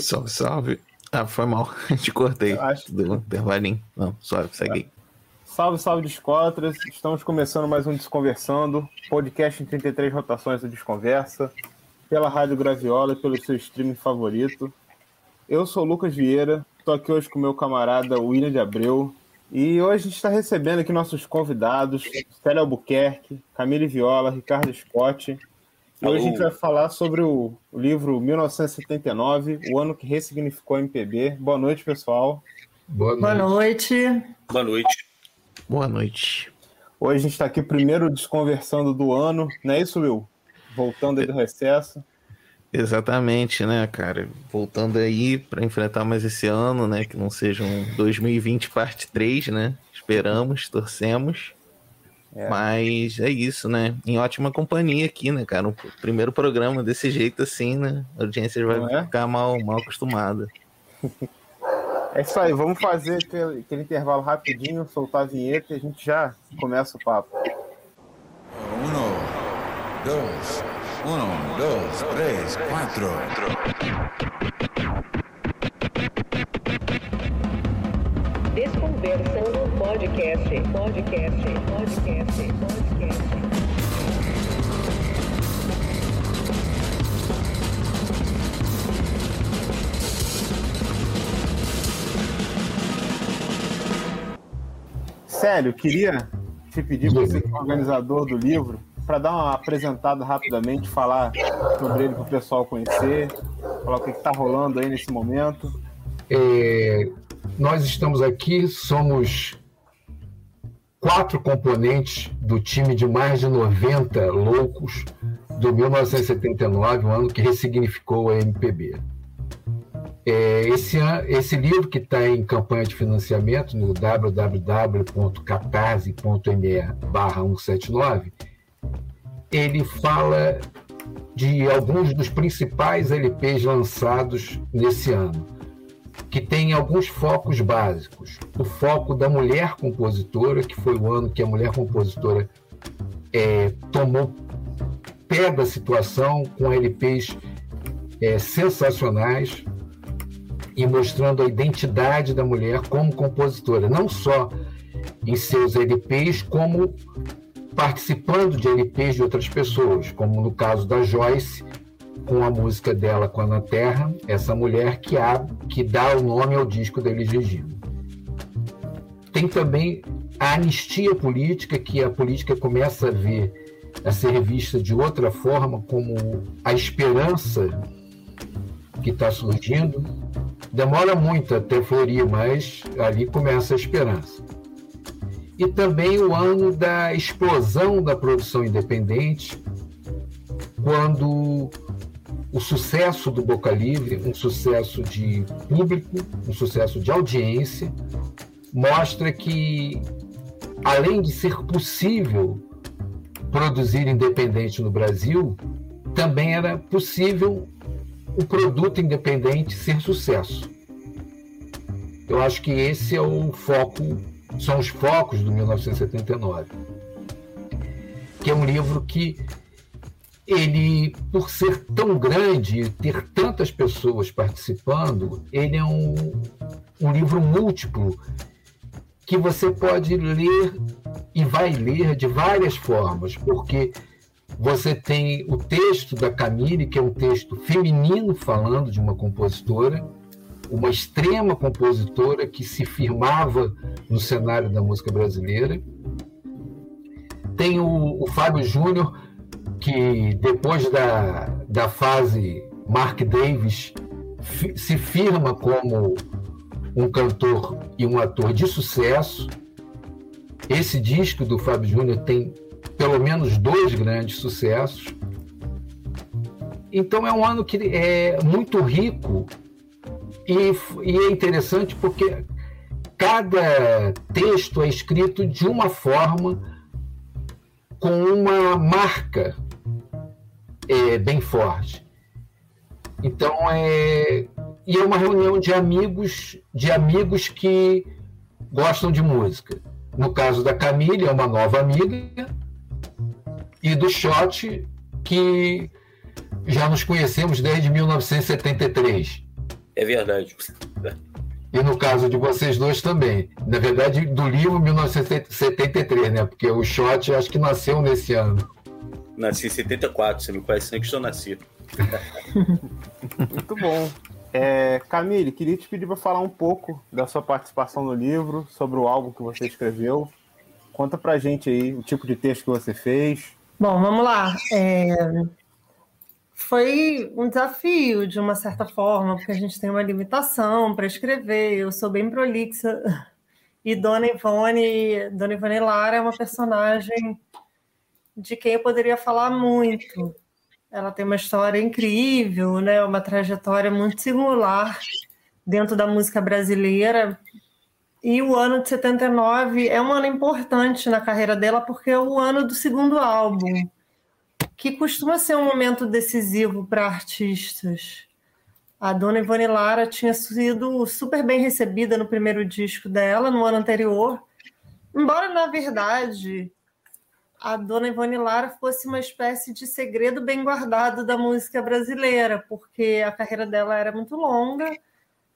Salve, salve. Ah, foi mal. Te cortei Acho- do intervalinho. Não, suave, segue aí. Salve, salve, Descotras. Estamos começando mais um Desconversando, podcast em 33 rotações do Desconversa, pela Rádio Graviola e pelo seu streaming favorito. Eu sou o Lucas Vieira, estou aqui hoje com meu camarada William de Abreu. E hoje a gente está recebendo aqui nossos convidados, Célia Albuquerque, Camille Viola, Ricardo Scott. E hoje a gente vai falar sobre o, livro 1979, o ano que ressignificou a MPB. Boa noite, pessoal. Boa noite. Boa noite. Boa noite. Hoje a gente está aqui primeiro desconversando do ano, não é isso, Will? Voltando aí do recesso. Exatamente, né, cara? Voltando aí para enfrentar mais esse ano, né? Que não seja um 2020 parte 3, né? Esperamos, torcemos. É. Mas é isso, né? Em ótima companhia aqui, né, cara? O primeiro programa desse jeito assim, né? A audiência vai é? ficar mal, mal acostumada. É isso aí, vamos fazer aquele, aquele intervalo rapidinho, soltar a vinheta e a gente já começa o papo. Uno, dos, uno, dos, tres, cuatro. Desconversando podcast, podcast, podcast, podcast. Sério, queria te pedir, você que é organizador do livro, para dar uma apresentada rapidamente, falar sobre ele para o pessoal conhecer, falar o que está rolando aí nesse momento. É, nós estamos aqui, somos quatro componentes do time de mais de 90 loucos do 1979, o ano que ressignificou a MPB. É, esse, esse livro que está em campanha de financiamento no www.catarse.me barra 179, ele fala de alguns dos principais LPs lançados nesse ano que tem alguns focos básicos. O foco da mulher compositora, que foi o ano que a mulher compositora é, tomou pé da situação com LPs é, sensacionais e mostrando a identidade da mulher como compositora, não só em seus LPs, como participando de LPs de outras pessoas, como no caso da Joyce, com a música dela com a Na Terra, essa mulher que, há, que dá o nome ao disco da Elis Regina. Tem também a anistia política, que a política começa a ver, a ser vista de outra forma, como a esperança que está surgindo. Demora muito até florir, mas ali começa a esperança. E também o ano da explosão da produção independente, quando o sucesso do Boca Livre, um sucesso de público, um sucesso de audiência, mostra que, além de ser possível produzir independente no Brasil, também era possível o produto independente ser sucesso. Eu acho que esse é o foco, são os focos do 1979, que é um livro que ele, por ser tão grande ter tantas pessoas participando, ele é um, um livro múltiplo que você pode ler e vai ler de várias formas, porque você tem o texto da Camille, que é um texto feminino falando de uma compositora, uma extrema compositora que se firmava no cenário da música brasileira. Tem o, o Fábio Júnior, que depois da, da fase Mark Davis fi- se firma como um cantor e um ator de sucesso. Esse disco do Fábio Júnior tem pelo menos dois grandes sucessos. Então é um ano que é muito rico e, e é interessante porque cada texto é escrito de uma forma com uma marca é, bem forte. Então é e é uma reunião de amigos de amigos que gostam de música. No caso da Camille é uma nova amiga e do Shot que já nos conhecemos desde 1973. É verdade. E no caso de vocês dois também. Na verdade, do livro 1973, né? Porque o Shot acho que nasceu nesse ano. Nasci em 74, você me conhece antes que eu nasci. Muito bom. É, Camille, queria te pedir para falar um pouco da sua participação no livro, sobre o álbum que você escreveu. Conta pra gente aí o tipo de texto que você fez. Bom, vamos lá. É, Foi um desafio, de uma certa forma, porque a gente tem uma limitação para escrever. Eu sou bem prolixa. E Dona Ivone, Dona Ivone Lara é uma personagem de quem eu poderia falar muito. Ela tem uma história incrível, né? uma trajetória muito singular dentro da música brasileira. E o ano de 79 é um ano importante na carreira dela, porque é o ano do segundo álbum, que costuma ser um momento decisivo para artistas. A dona Ivone Lara tinha sido super bem recebida no primeiro disco dela, no ano anterior, embora, na verdade, a dona Ivone Lara fosse uma espécie de segredo bem guardado da música brasileira, porque a carreira dela era muito longa,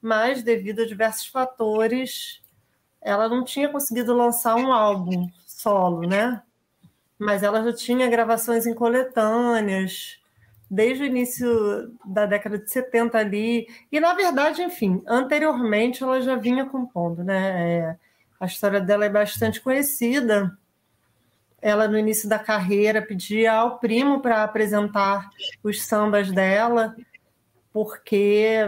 mas devido a diversos fatores, ela não tinha conseguido lançar um álbum solo, né? Mas ela já tinha gravações em coletâneas desde o início da década de 70 ali. E, na verdade, enfim, anteriormente ela já vinha compondo, né? É, a história dela é bastante conhecida ela no início da carreira pedia ao primo para apresentar os sambas dela, porque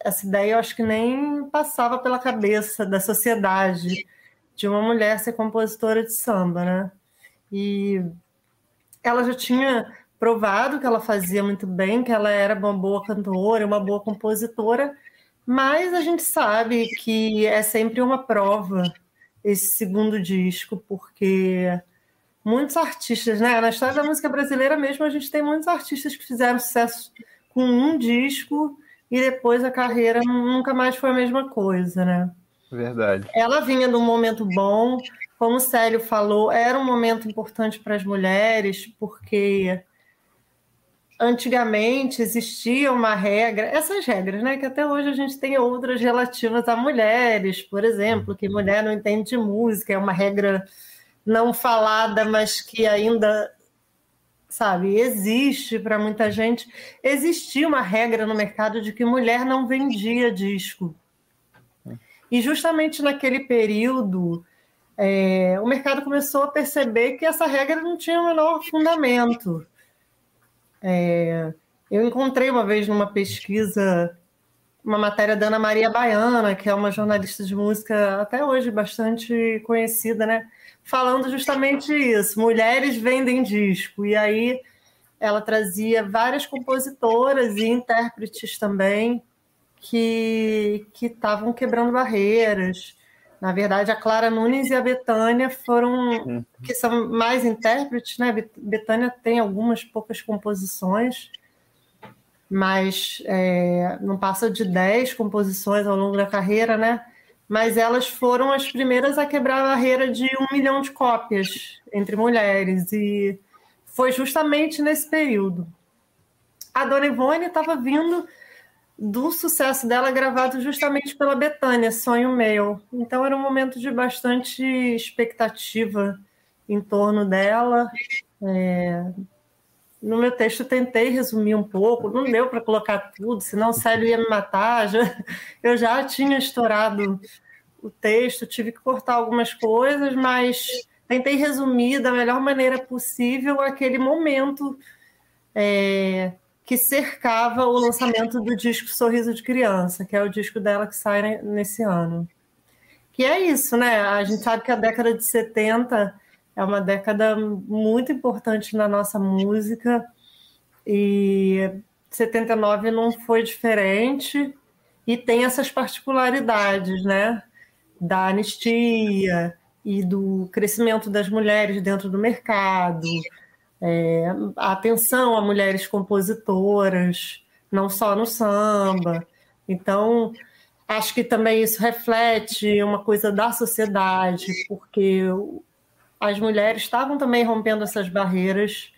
essa ideia eu acho que nem passava pela cabeça da sociedade de uma mulher ser compositora de samba, né? E ela já tinha provado que ela fazia muito bem, que ela era uma boa cantora, uma boa compositora, mas a gente sabe que é sempre uma prova esse segundo disco, porque muitos artistas, né? Na história da música brasileira mesmo, a gente tem muitos artistas que fizeram sucesso com um disco e depois a carreira nunca mais foi a mesma coisa, né? Verdade. Ela vinha de um momento bom, como o Célio falou, era um momento importante para as mulheres, porque antigamente existia uma regra, essas regras, né? Que até hoje a gente tem outras relativas a mulheres, por exemplo, que mulher não entende de música, é uma regra não falada, mas que ainda, sabe, existe para muita gente. Existia uma regra no mercado de que mulher não vendia disco. E justamente naquele período, é, o mercado começou a perceber que essa regra não tinha o menor fundamento. É, eu encontrei uma vez numa pesquisa uma matéria da Ana Maria Baiana, que é uma jornalista de música até hoje bastante conhecida, né? Falando justamente isso. Mulheres vendem disco. E aí ela trazia várias compositoras e intérpretes também que estavam quebrando barreiras. Na verdade, a Clara Nunes e a Betânia foram, que são mais intérpretes, né? Betânia tem algumas poucas composições, mas é, não passa de 10 composições ao longo da carreira, né? Mas elas foram as primeiras a quebrar a barreira de um milhão de cópias entre mulheres, e foi justamente nesse período. A Dona Ivone estava vindo do sucesso dela gravado justamente pela Betânia, Sonho Meu. Então era um momento de bastante expectativa em torno dela. É... No meu texto tentei resumir um pouco, não deu para colocar tudo, senão o Célio ia me matar. Já, eu já tinha estourado o texto, tive que cortar algumas coisas, mas tentei resumir da melhor maneira possível aquele momento é, que cercava o lançamento do disco Sorriso de Criança, que é o disco dela que sai nesse ano. Que é isso, né? A gente sabe que a década de 70 é uma década muito importante na nossa música e 79 não foi diferente e tem essas particularidades, né? Da anistia e do crescimento das mulheres dentro do mercado, é, a atenção a mulheres compositoras, não só no samba. Então, acho que também isso reflete uma coisa da sociedade, porque as mulheres estavam também rompendo essas barreiras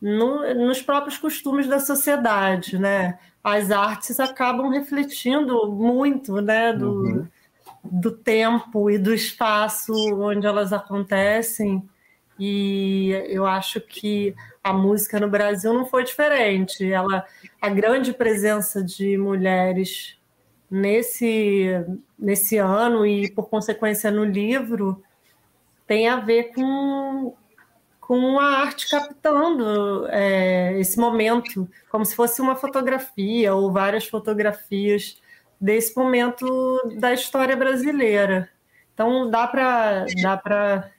no, nos próprios costumes da sociedade, né? As artes acabam refletindo muito, né, do, uhum. Do tempo e do espaço onde elas acontecem. E eu acho que a música no Brasil não foi diferente. Ela, a grande presença de mulheres nesse, nesse ano e, por consequência, no livro, tem a ver com, com a arte captando é, esse momento, como se fosse uma fotografia ou várias fotografias desse momento da história brasileira. Então dá para dá para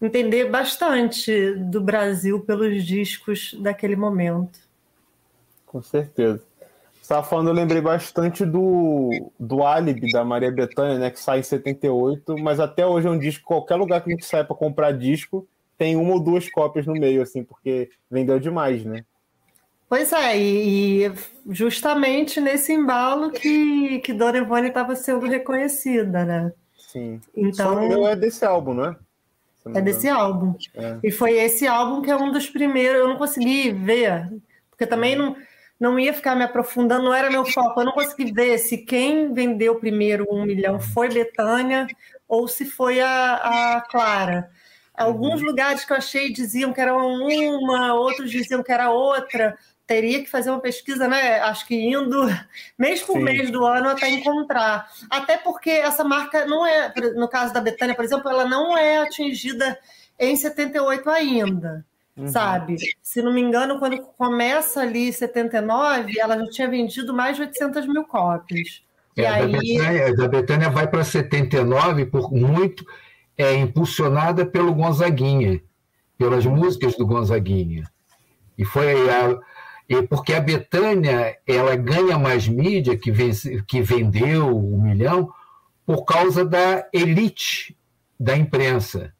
entender bastante do Brasil pelos discos daquele momento. Com certeza. Estava falando, eu lembrei bastante do, do Álibi da Maria Bethânia, né, que sai em 78, mas até hoje é um disco, qualquer lugar que a gente sai para comprar disco, tem uma ou duas cópias no meio, assim, porque vendeu demais, né? Pois é, e, justamente nesse embalo que, que Dona Ivone estava sendo reconhecida, né? Sim. Então, Só é desse álbum, não é? É desse álbum. É. E foi esse álbum que é um dos primeiros. Eu não consegui ver, porque também não, não ia ficar me aprofundando, não era meu foco. Eu não consegui ver se quem vendeu primeiro um milhão foi Betânia ou se foi a, a Clara. Alguns uhum. lugares que eu achei diziam que era uma, outros diziam que era outra. Teria que fazer uma pesquisa, né? Acho que indo mês por Sim. mês do ano até encontrar. Até porque essa marca não é, no caso da Betânia, por exemplo, ela não é atingida em 78 ainda. Uhum. Sabe? Se não me engano, quando começa ali 79, ela já tinha vendido mais de 800 mil cópias. É, e aí... Betânia, a Betânia vai para 79 por muito é impulsionada pelo Gonzaguinha, pelas músicas do Gonzaguinha. E foi a, e porque a Betânia ela ganha mais mídia que, vence, que vendeu o um milhão por causa da elite da imprensa.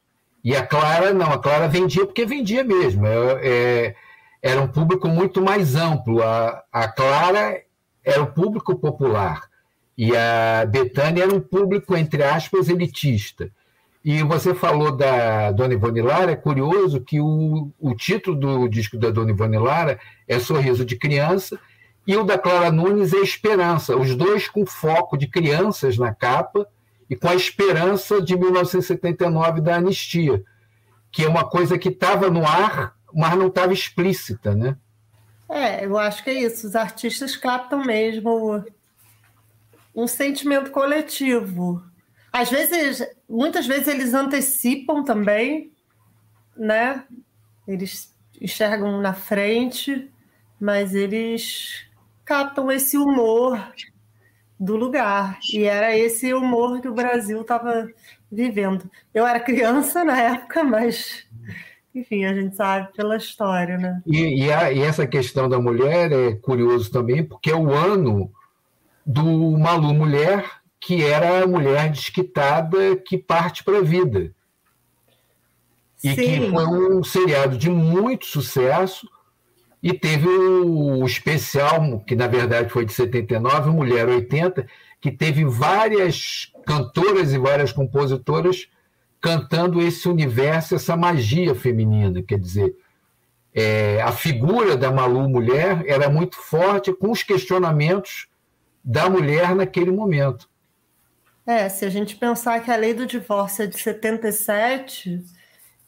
E a Clara não, a Clara vendia porque vendia mesmo. É, é, era um público muito mais amplo. A, a Clara era o público popular e a Betânia era um público entre aspas elitista. E você falou da Dona Ivone Lara, é curioso que o, o título do disco da Dona Ivone Lara é Sorriso de Criança e o da Clara Nunes é Esperança, os dois com foco de crianças na capa e com a esperança de 1979 da anistia, que é uma coisa que estava no ar, mas não estava explícita, né? É, eu acho que é isso. Os artistas captam mesmo um sentimento coletivo às vezes, muitas vezes eles antecipam também, né? Eles enxergam na frente, mas eles captam esse humor do lugar. E era esse humor que o Brasil estava vivendo. Eu era criança na época, mas enfim, a gente sabe pela história, né? E, e, a, e, essa questão da mulher é curioso também, porque é o ano do Malu Mulher, que era a mulher desquitada que parte para a vida. E Sim. que foi um seriado de muito sucesso e teve o especial, que na verdade foi de 79, Mulher 80, que teve várias cantoras e várias compositoras cantando esse universo, essa magia feminina. Quer dizer, é, a figura da Malu mulher era muito forte com os questionamentos da mulher naquele momento. É, se a gente pensar que a lei do divórcio é de 77,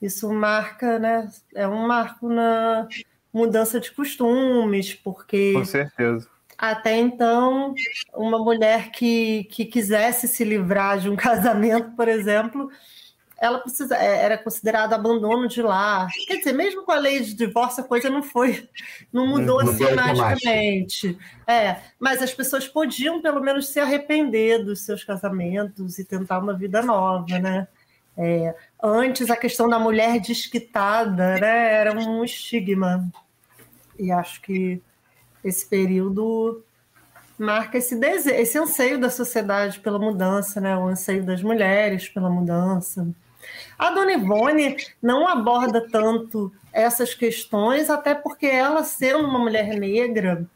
isso marca, né? É um marco na mudança de costumes, porque. Com certeza. Até então, uma mulher que, que quisesse se livrar de um casamento, por exemplo, ela precisa, é, era considerado abandono de lar. Quer dizer, mesmo com a lei de divórcio, a coisa não foi, não mudou não assim magicamente. É, mas as pessoas podiam pelo menos se arrepender dos seus casamentos e tentar uma vida nova, né? É, antes a questão da mulher desquitada, né, era um estigma. E acho que esse período marca esse desejo, esse anseio da sociedade pela mudança, né? O anseio das mulheres pela mudança. A Dona Ivone não aborda tanto essas questões, até porque ela, sendo uma mulher negra,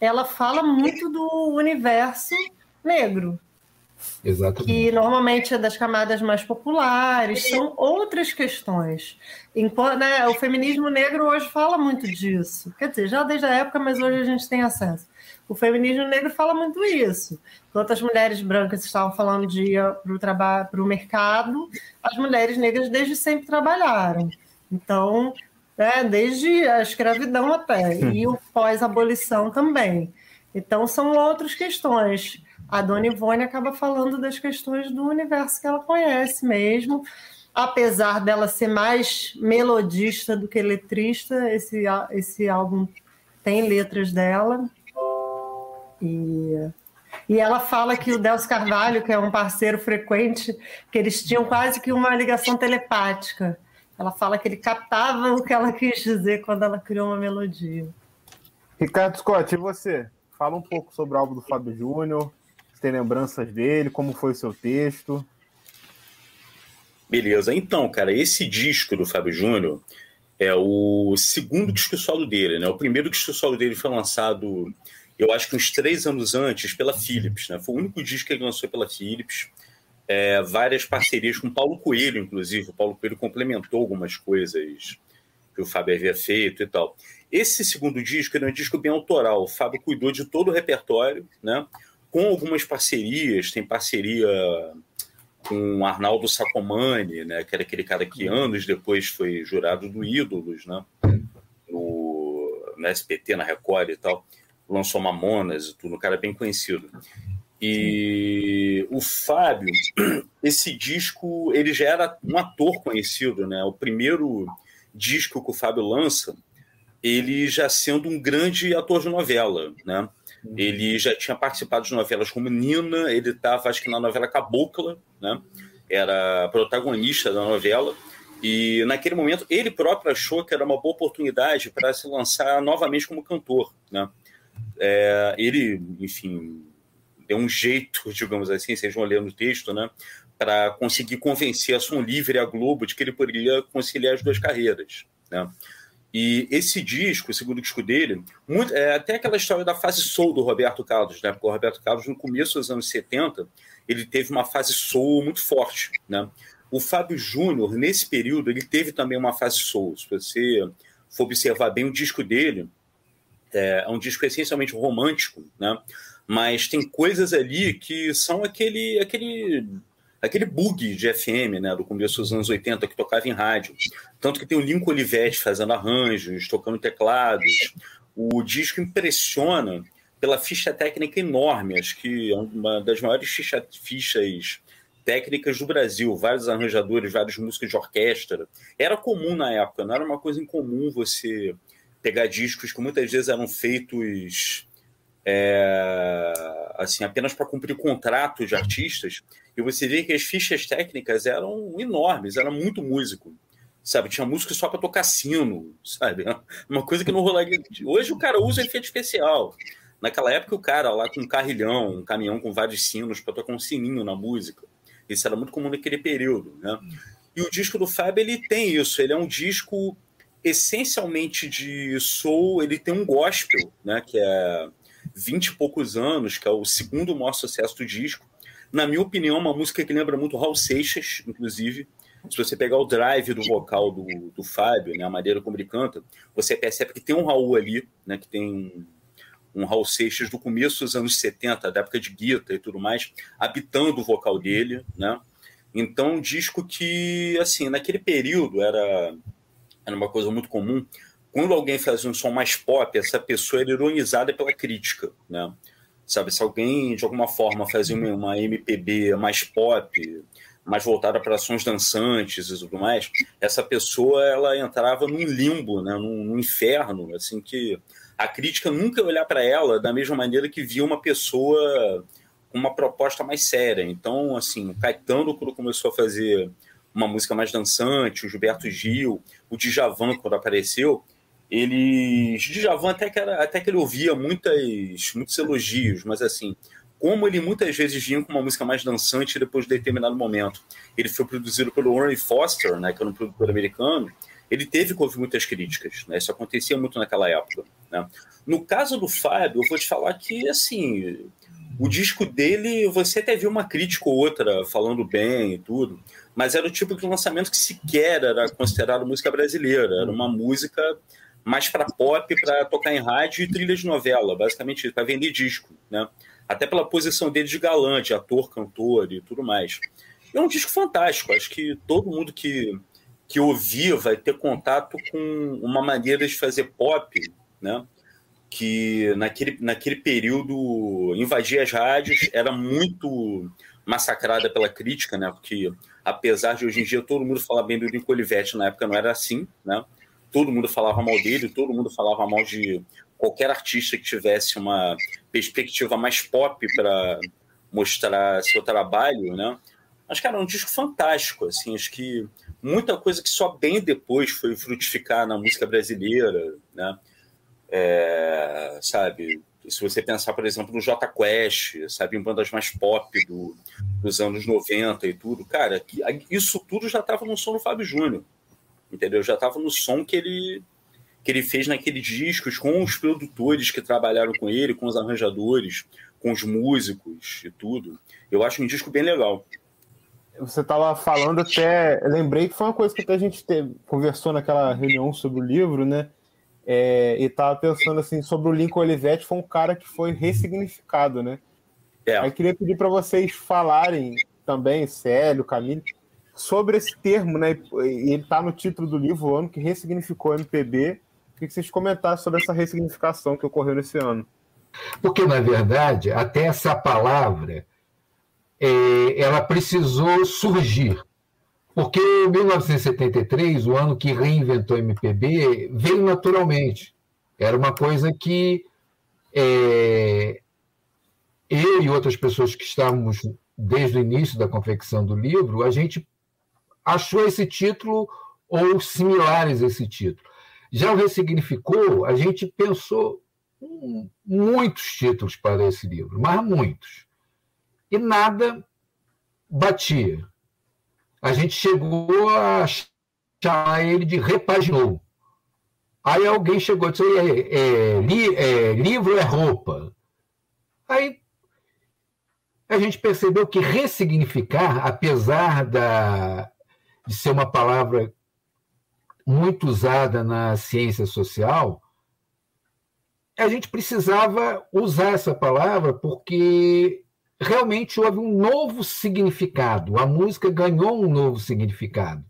ela fala muito do universo negro, Exatamente. que normalmente é das camadas mais populares, são outras questões. Enquanto, né, o feminismo negro hoje fala muito disso. Quer dizer, já desde a época, mas hoje a gente tem acesso. O feminismo negro fala muito isso. Enquanto as mulheres brancas estavam falando de ir para o trabalho, para o mercado, as mulheres negras desde sempre trabalharam. Então, né, desde a escravidão até, e o pós-abolição também. Então, são outras questões. A Dona Ivone acaba falando das questões do universo que ela conhece mesmo. Apesar dela ser mais melodista do que letrista, esse, esse álbum tem letras dela. E, e ela fala que o Delcio Carvalho, que é um parceiro frequente, que eles tinham quase que uma ligação telepática. Ela fala que ele captava o que ela quis dizer quando ela criou uma melodia. Ricardo Scott, e você? Fala um pouco sobre o álbum do Fábio Júnior. Você tem lembranças dele? Como foi o seu texto? Beleza. Então, cara, esse disco do Fábio Júnior é o segundo disco solo dele, né? O primeiro disco solo dele foi lançado, eu acho que uns três anos antes, pela Philips, né? Foi o único disco que ele lançou pela Philips. É, várias parcerias com Paulo Coelho, inclusive. O Paulo Coelho complementou algumas coisas que o Fábio havia feito e tal. Esse segundo disco ele é um disco bem autoral. O Fábio cuidou de todo o repertório, né? Com algumas parcerias, tem parceria com Arnaldo Sacomani, né, que era aquele cara que anos depois foi jurado do Ídolos, né, no, no SPT, na Record e tal, lançou Mamonas e tudo, um cara bem conhecido. E o Fábio, esse disco, ele já era um ator conhecido, né, o primeiro disco que o Fábio lança, ele já sendo um grande ator de novela, né, ele já tinha participado de novelas como Nina, ele estava, acho que na novela Cabocla, né? Era protagonista da novela. E naquele momento ele próprio achou que era uma boa oportunidade para se lançar novamente como cantor, né? É, ele, enfim, deu um jeito, digamos assim, vocês vão ler no texto, né? Para conseguir convencer a Som Livre e a Globo de que ele poderia conciliar as duas carreiras, né? E esse disco, o segundo disco dele, muito, é até aquela história da fase soul do Roberto Carlos, né? Porque o Roberto Carlos, no começo dos anos 70, ele teve uma fase soul muito forte, né? O Fábio Júnior, nesse período, ele teve também uma fase soul. Se você for observar bem o disco dele, é, é um disco essencialmente romântico, né? Mas tem coisas ali que são aquele, aquele aquele bug de FM, né, do começo dos anos 80, que tocava em rádio. Tanto que tem o Lincoln Olivetti fazendo arranjos, tocando teclados. O disco impressiona pela ficha técnica enorme, acho que é uma das maiores ficha, fichas técnicas do Brasil, vários arranjadores, vários músicos de orquestra. Era comum na época, não era uma coisa incomum você pegar discos que muitas vezes eram feitos é, assim apenas para cumprir contratos de artistas e você vê que as fichas técnicas eram enormes, era muito músico, sabe? Tinha música só para tocar sino, sabe? Uma coisa que não rolaria. Hoje o cara usa efeito especial. Naquela época o cara lá com um carrilhão, um caminhão com vários sinos para tocar um sininho na música. Isso era muito comum naquele período, né? E o disco do Fábio ele tem isso, ele é um disco essencialmente de soul, ele tem um gospel, né, que é 20 e poucos anos, que é o segundo maior sucesso do disco. Na minha opinião, uma música que lembra muito Raul Seixas, inclusive. Se você pegar o drive do vocal do, do Fábio, né, a maneira como ele canta, você percebe que tem um Raul ali, né, que tem um, um Raul Seixas do começo dos anos 70, da época de Guita e tudo mais, habitando o vocal dele, né? Então, um disco que, assim, naquele período era, era uma coisa muito comum. Quando alguém fazia um som mais pop, essa pessoa era ironizada pela crítica, né? Sabe, se alguém, de alguma forma, fazia uma, uma MPB mais pop, mais voltada para sons dançantes e tudo mais, essa pessoa, ela entrava num limbo, né? num, num inferno, assim, que a crítica nunca ia olhar para ela da mesma maneira que via uma pessoa com uma proposta mais séria. Então, assim, o Caetano, quando começou a fazer uma música mais dançante, o Gilberto Gil, o Djavan, quando apareceu, ele. Djavan até que, era, até que ele ouvia muitas, muitos elogios, mas assim, como ele muitas vezes vinha com uma música mais dançante depois de determinado momento, ele foi produzido pelo Warren Foster, né, que era um produtor americano, ele teve que ouvir muitas críticas, né? Isso acontecia muito naquela época. Né? No caso do Fábio, eu vou te falar que, assim, O disco dele, você até viu uma crítica ou outra falando bem e tudo, mas era o tipo de lançamento que sequer era considerado música brasileira. Era uma música mais para pop, para tocar em rádio e trilha de novela, basicamente para vender disco, né? Até pela posição dele de galã, de ator, cantor e tudo mais. É um disco fantástico. Acho que todo mundo que, que ouvir vai ter contato com uma maneira de fazer pop, né? que naquele, naquele período invadia as rádios, era muito massacrada pela crítica, né? Porque apesar de hoje em dia todo mundo falar bem do Nico Olivetti, na época não era assim, né? Todo mundo falava mal dele, todo mundo falava mal de qualquer artista que tivesse uma perspectiva mais pop para mostrar seu trabalho, né? Mas, cara, é um disco fantástico, assim, acho que muita coisa que só bem depois foi frutificar na música brasileira, né? É, sabe, se você pensar, por exemplo, no J Quest, sabe, em bandas mais pop do, dos anos 90 e tudo, cara, isso tudo já estava no som do Fábio Júnior, entendeu? Já estava no som que ele que ele fez naqueles discos com os produtores que trabalharam com ele, com os arranjadores, com os músicos e tudo. Eu acho um disco bem legal. Você estava falando até, lembrei que foi uma coisa que até a gente teve, conversou naquela reunião sobre o livro, né? É, e tava pensando assim sobre o Lincoln Olivetti, foi um cara que foi ressignificado, né? É. Aí queria pedir para vocês falarem também, Célio, Camille, sobre esse termo, né? E ele está no título do livro, o ano que ressignificou o MPB. Queria que vocês comentassem sobre essa ressignificação que ocorreu nesse ano. Porque, na verdade, até essa palavra é, ela precisou surgir porque 1973, o ano que reinventou o MPB, veio naturalmente. Era uma coisa que é, eu e outras pessoas que estávamos desde o início da confecção do livro, a gente achou esse título ou similares a esse título. Já o ressignificou, a gente pensou muitos títulos para esse livro, mas muitos. E nada batia a gente chegou a chamar ele de repaginou. Aí alguém chegou e disse: é, é, li, é, livro é roupa. Aí a gente percebeu que ressignificar, apesar da, de ser uma palavra muito usada na ciência social, a gente precisava usar essa palavra porque realmente houve um novo significado. A música ganhou um novo significado.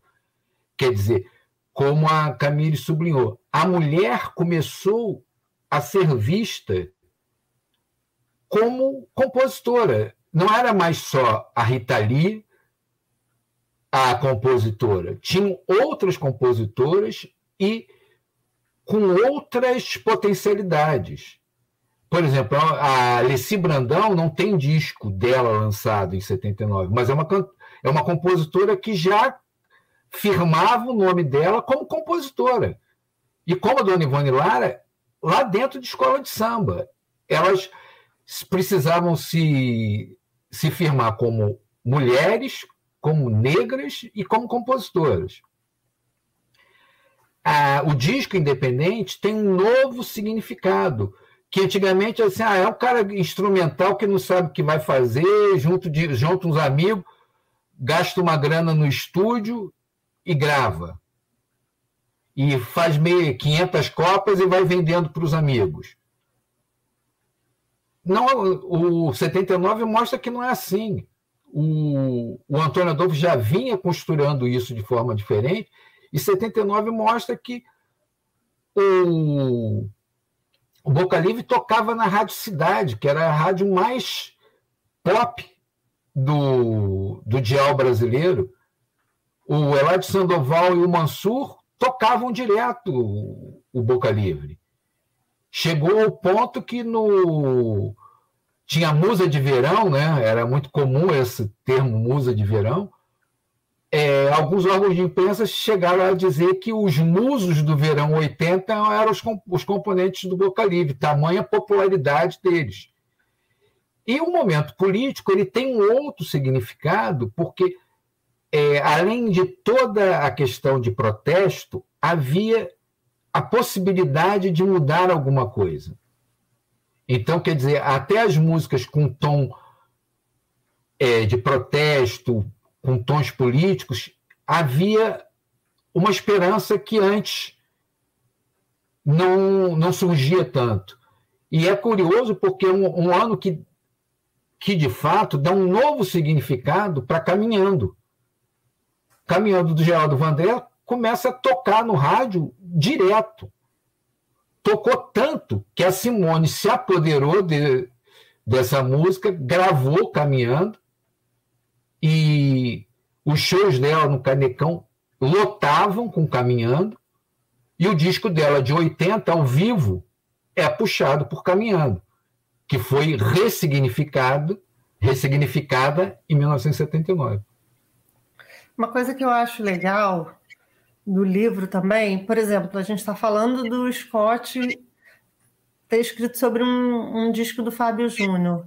Quer dizer, como a Camille sublinhou, a mulher começou a ser vista como compositora. Não era mais só a Rita Lee, a compositora. Tinham outras compositoras e com outras potencialidades. Por exemplo, a Alessi Brandão não tem disco dela lançado em 79, mas é uma, é uma compositora que já firmava o nome dela como compositora. E como a Dona Ivone Lara, lá dentro de escola de samba. Elas precisavam se, se firmar como mulheres, como negras e como compositoras. Ah, o disco independente tem um novo significado que antigamente assim, ah, é um cara instrumental que não sabe o que vai fazer, junto, de, junto uns amigos, gasta uma grana no estúdio e grava. E faz meio 500 copas e vai vendendo para os amigos. Não, o 79 mostra que não é assim. O, o Antônio Adolfo já vinha costurando isso de forma diferente, e 79 mostra que o, o Boca Livre tocava na Rádio Cidade, que era a rádio mais pop do, do dial brasileiro. O Eladio Sandoval e o Mansur tocavam direto o, o Boca Livre. Chegou ao ponto que no tinha musa de verão, né? Era muito comum esse termo musa de verão é, alguns órgãos de imprensa chegaram a dizer que os musos do verão 80 eram os, os componentes do Boca Livre, tamanha popularidade deles. E o momento político ele tem um outro significado, porque, é, além de toda a questão de protesto, havia a possibilidade de mudar alguma coisa. Então, quer dizer, até as músicas com tom é, de protesto, com tons políticos, havia uma esperança que antes não, não surgia tanto. E é curioso porque é um, um ano que, que, de fato, dá um novo significado para Caminhando. Caminhando do Geraldo Vandré começa a tocar no rádio direto. Tocou tanto que a Simone se apoderou de, dessa música, gravou Caminhando, e os shows dela no Canecão lotavam com Caminhando, e o disco dela de 80 ao vivo é puxado por Caminhando, que foi ressignificado, ressignificada em 1979. Uma coisa que eu acho legal do livro também, por exemplo, a gente está falando do Scott ter escrito sobre um, um disco do Fábio Júnior.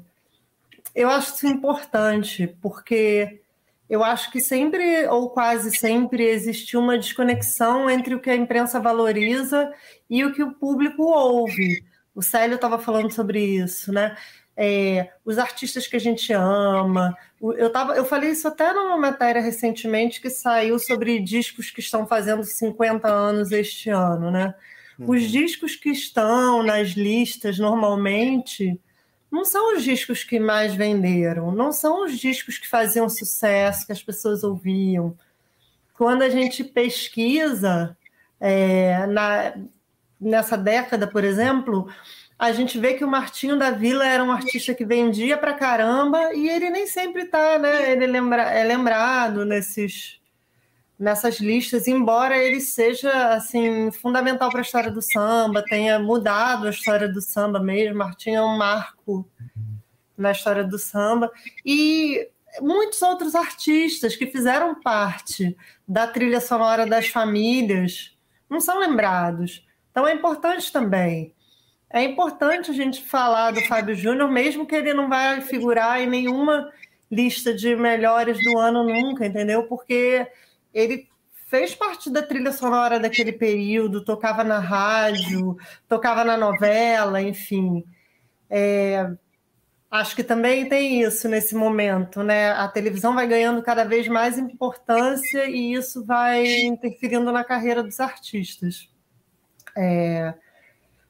Eu acho isso importante, porque eu acho que sempre, ou quase sempre, existe uma desconexão entre o que a imprensa valoriza e o que o público ouve. O Célio estava falando sobre isso, né? É, os artistas que a gente ama. Eu, tava, eu falei isso até numa matéria recentemente que saiu sobre discos que estão fazendo 50 anos este ano, né? Uhum. Os discos que estão nas listas normalmente não são os discos que mais venderam, não são os discos que faziam sucesso, que as pessoas ouviam. Quando a gente pesquisa é, na, nessa década, por exemplo, a gente vê que o Martinho da Vila era um artista que vendia pra caramba e ele nem sempre tá, né? Ele lembra, é lembrado nesses, nessas listas, embora ele seja assim fundamental para a história do samba, tenha mudado a história do samba mesmo. Martinho é um marco na história do samba e muitos outros artistas que fizeram parte da trilha sonora das famílias não são lembrados. Então é importante também é importante a gente falar do Fábio Júnior, mesmo que ele não vai figurar em nenhuma lista de melhores do ano nunca, entendeu? Porque ele fez parte da trilha sonora daquele período, tocava na rádio, tocava na novela, enfim. É, acho que também tem isso nesse momento, né? A televisão vai ganhando cada vez mais importância e isso vai interferindo na carreira dos artistas. É,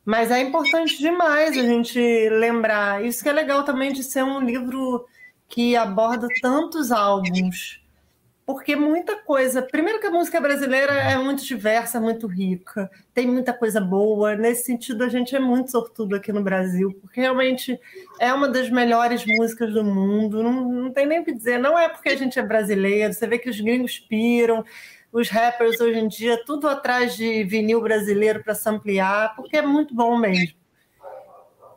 mas é importante demais a gente lembrar. Isso que é legal também de ser um livro que aborda tantos álbuns. Porque muita coisa. Primeiro, que a música brasileira é muito diversa, muito rica, tem muita coisa boa. Nesse sentido, a gente é muito sortudo aqui no Brasil, porque realmente é uma das melhores músicas do mundo. Não, não tem nem o que dizer. Não é porque a gente é brasileiro, você vê que os gringos piram os rappers hoje em dia, tudo atrás de vinil brasileiro para samplear, porque é muito bom mesmo.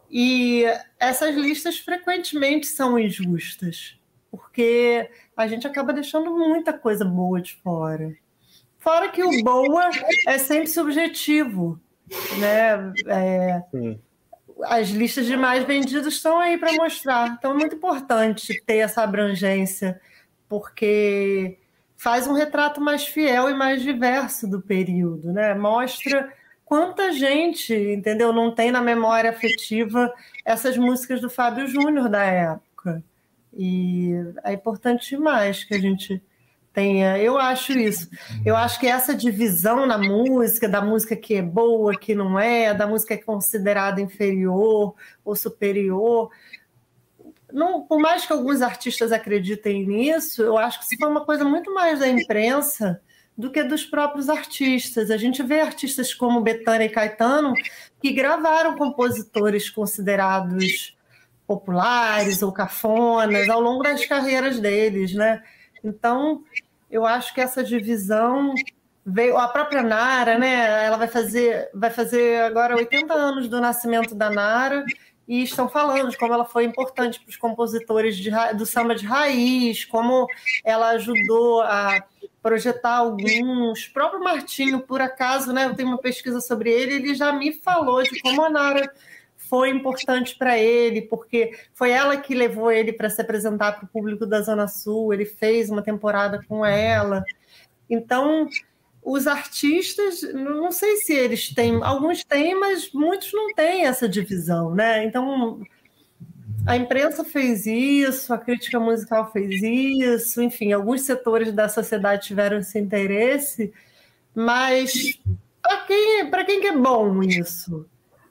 E essas listas frequentemente são injustas, porque a gente acaba deixando muita coisa boa de fora. Fora que o boa é sempre subjetivo, né? É, as listas de mais vendidos estão aí para mostrar. Então é muito importante ter essa abrangência, porque faz um retrato mais fiel e mais diverso do período, né? Mostra quanta gente, entendeu, não tem na memória afetiva essas músicas do Fábio Júnior da época. E é importante demais que a gente tenha. Eu acho isso. Eu acho que essa divisão na música, da música que é boa, que não é, da música que é considerada inferior ou superior, não, por mais que alguns artistas acreditem nisso, eu acho que isso foi uma coisa muito mais da imprensa do que dos próprios artistas. A gente vê artistas como Betânia e Caetano que gravaram compositores considerados populares ou cafonas ao longo das carreiras deles, né? Então, eu acho que essa divisão veio a própria Nara, né? Ela vai fazer vai fazer agora 80 anos do nascimento da Nara e estão falando de como ela foi importante para os compositores de, do samba de raiz, como ela ajudou a projetar alguns. O próprio Martinho, por acaso, né, eu tenho uma pesquisa sobre ele, ele já me falou de como a Nara foi importante para ele, porque foi ela que levou ele para se apresentar para o público da Zona Sul, ele fez uma temporada com ela. Então, os artistas, não sei se eles têm, alguns têm, mas muitos não têm essa divisão, né? Então, a imprensa fez isso, a crítica musical fez isso, enfim, alguns setores da sociedade tiveram esse interesse, mas para quem, quem que é bom isso?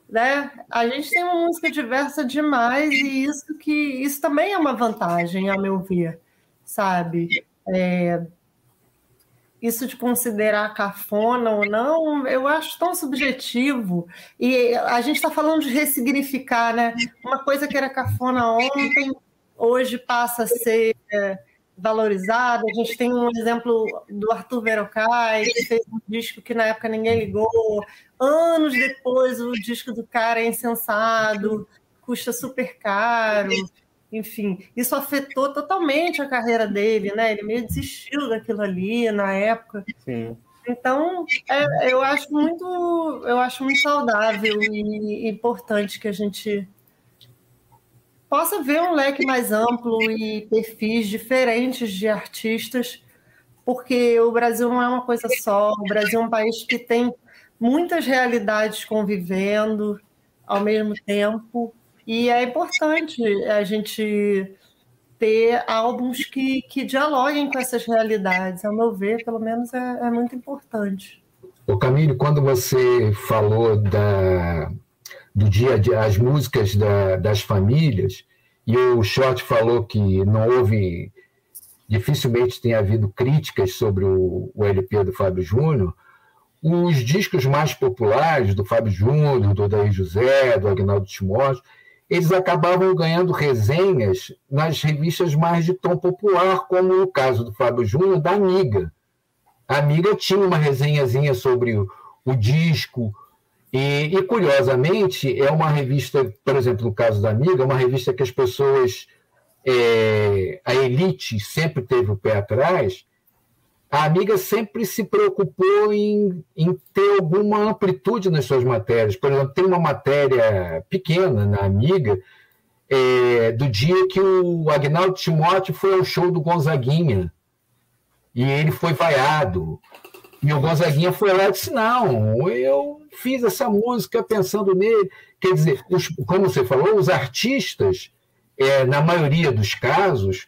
Né? A gente tem uma música diversa demais e isso que isso também é uma vantagem, a meu ver, sabe? É, isso de considerar cafona ou não, eu acho tão subjetivo. E a gente está falando de ressignificar, né? Uma coisa que era cafona ontem, hoje passa a ser é, valorizada. A gente tem um exemplo do Arthur Verocai, que fez um disco que na época ninguém ligou. Anos depois, o disco do cara é insensado, custa super caro enfim, isso afetou totalmente a carreira dele, né? Ele meio desistiu daquilo ali na época. Sim. Então, é, eu acho muito, eu acho muito saudável e importante que a gente possa ver um leque mais amplo e perfis diferentes de artistas, porque o Brasil não é uma coisa só. O Brasil é um país que tem muitas realidades convivendo ao mesmo tempo e é importante a gente ter álbuns que, que dialoguem com essas realidades. Ao meu ver, pelo menos, é, é muito importante. O Camille, quando você falou da, do dia a as músicas da, das famílias, e o Short falou que não houve, dificilmente tem havido críticas sobre o, o LP do Fábio Júnior, os discos mais populares do Fábio Júnior, do Odair José, do Agnaldo Timóteo, eles acabavam ganhando resenhas nas revistas mais de tom popular, como o caso do Fábio Júnior, da Amiga. A Amiga tinha uma resenhazinha sobre o, o disco, e, e, curiosamente, é uma revista, por exemplo, no caso da Amiga, uma revista que as pessoas, é, a elite sempre teve o pé atrás, a amiga sempre se preocupou em, em, ter alguma amplitude nas suas matérias. Por exemplo, tem uma matéria pequena na amiga é, do dia que o Agnaldo Timóteo foi ao show do Gonzaguinha e ele foi vaiado. E o Gonzaguinha foi lá e disse: Não, eu fiz essa música pensando nele. Quer dizer, os, como você falou, os artistas, é, na maioria dos casos,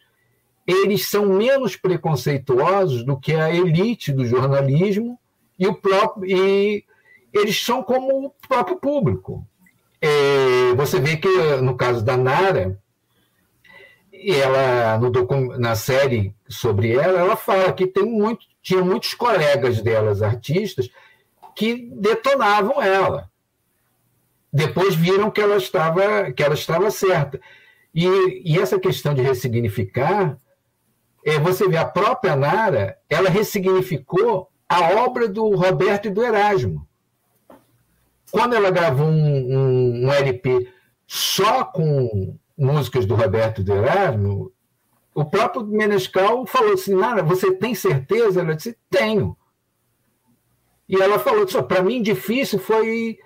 eles são menos preconceituosos do que a elite do jornalismo e o próprio e eles são como o próprio público. É, você vê que no caso da Nara, ela no na série sobre ela, ela fala que tem muito, tinha muitos colegas delas artistas que detonavam ela. Depois viram que ela estava que ela estava certa. E, e essa questão de ressignificar é, você vê a própria Nara, ela ressignificou a obra do Roberto e do Erasmo. Quando ela gravou um, um, um LP só com músicas do Roberto e do Erasmo, o próprio Menescal falou assim: Nara, você tem certeza? Ela disse: Tenho. E ela falou: para mim, difícil foi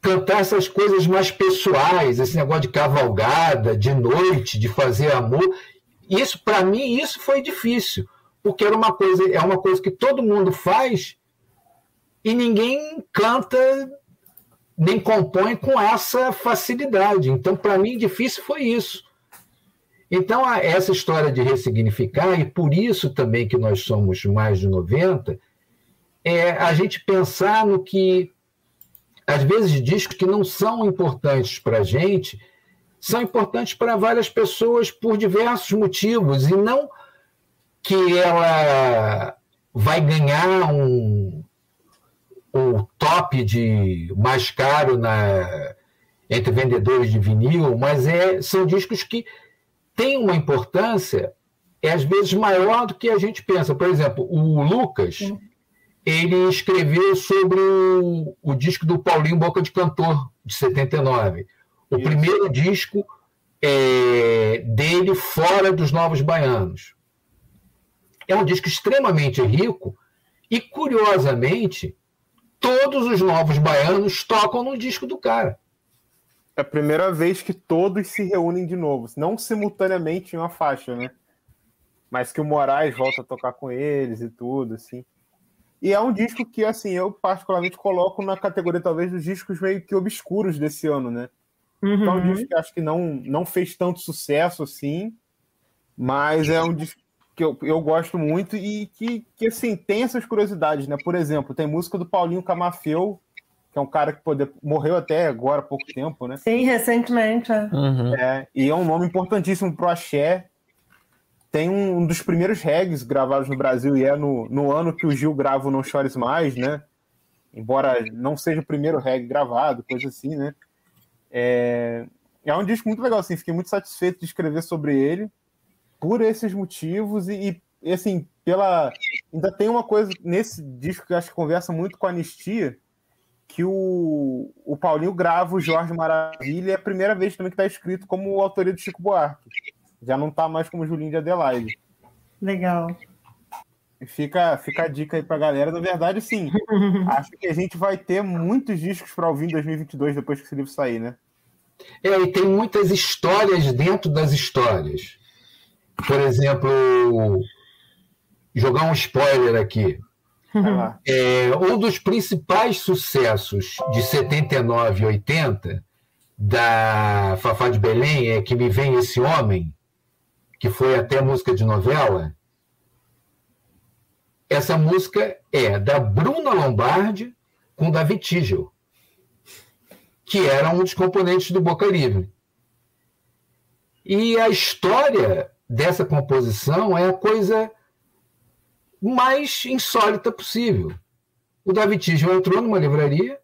cantar essas coisas mais pessoais, esse negócio de cavalgada, de noite, de fazer amor. Isso, para mim, isso foi difícil, porque era uma coisa, é uma coisa que todo mundo faz e ninguém canta nem compõe com essa facilidade. Então, para mim, difícil foi isso. Então, essa história de ressignificar, e por isso também que nós somos mais de 90, é a gente pensar no que, às vezes, discos que não são importantes para a gente, são importantes para várias pessoas por diversos motivos, e não que ela vai ganhar um, o top de mais caro na, entre vendedores de vinil, mas é, são discos que têm uma importância, é às vezes maior do que a gente pensa. Por exemplo, o Lucas, Sim. ele escreveu sobre o, o disco do Paulinho Boca de Cantor, de 79 o Isso. primeiro disco é, dele fora dos Novos Baianos. É um disco extremamente rico e, curiosamente, todos os Novos Baianos tocam no disco do cara. É a primeira vez que todos se reúnem de novo, não simultaneamente em uma faixa, né? Mas que o Moraes volta a tocar com eles e tudo, assim. E é um disco que, assim, eu particularmente coloco na categoria, talvez, dos discos meio que obscuros desse ano, né? Uhum. Então, é um disco que acho que não, não fez tanto sucesso, assim, mas é um disco que eu, eu gosto muito e que, que, assim, tem essas curiosidades, né? Por exemplo, tem música do Paulinho Camafeu, que é um cara que pode, morreu até agora há pouco tempo, né? Sim, recentemente. É. Uhum. é e é um nome importantíssimo pro axé. Tem um, um, dos primeiros regs gravados no Brasil e é no, no ano que o Gil grava o Não Chores Mais, né? Embora não seja o primeiro reggae gravado, coisa assim, né? É, é um disco muito legal, assim, fiquei muito satisfeito de escrever sobre ele por esses motivos e, e, assim, pela. Ainda tem uma coisa nesse disco que eu acho que conversa muito com a Anistia, que o, o Paulinho grava o Jorge Maravilha, é a primeira vez também que está escrito como autoria do Chico Buarque. Já não está mais como Julinho de Adelaide. Legal. Fica, fica a dica aí pra galera. Na verdade, sim, acho que a gente vai ter muitos discos para ouvir em 2022 depois que esse livro sair, né? É, e tem muitas histórias dentro das histórias. Por exemplo, jogar um spoiler aqui. É, um dos principais sucessos de 79 e 80 da Fafá de Belém é Que Me Vem Esse Homem, que foi até música de novela. Essa música é da Bruna Lombardi com David Tigel, que era um dos componentes do Boca Livre. E a história dessa composição é a coisa mais insólita possível. O David Tigel entrou numa livraria,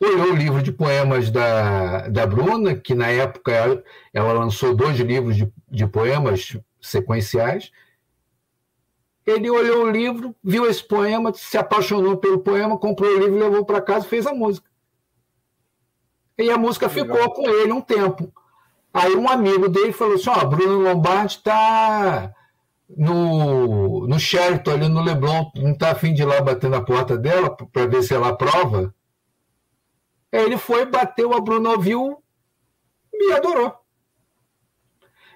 olhou o livro de poemas da, da Bruna, que na época ela, ela lançou dois livros de, de poemas sequenciais. Ele olhou o livro, viu esse poema, se apaixonou pelo poema, comprou o livro, levou para casa e fez a música. E a música ficou com ele um tempo. Aí um amigo dele falou assim: Ó, oh, Bruno Lombardi está no, no Sheraton, ali no Leblon, não está afim de ir lá bater na porta dela para ver se ela aprova. Aí ele foi, bateu, a Bruno viu e adorou.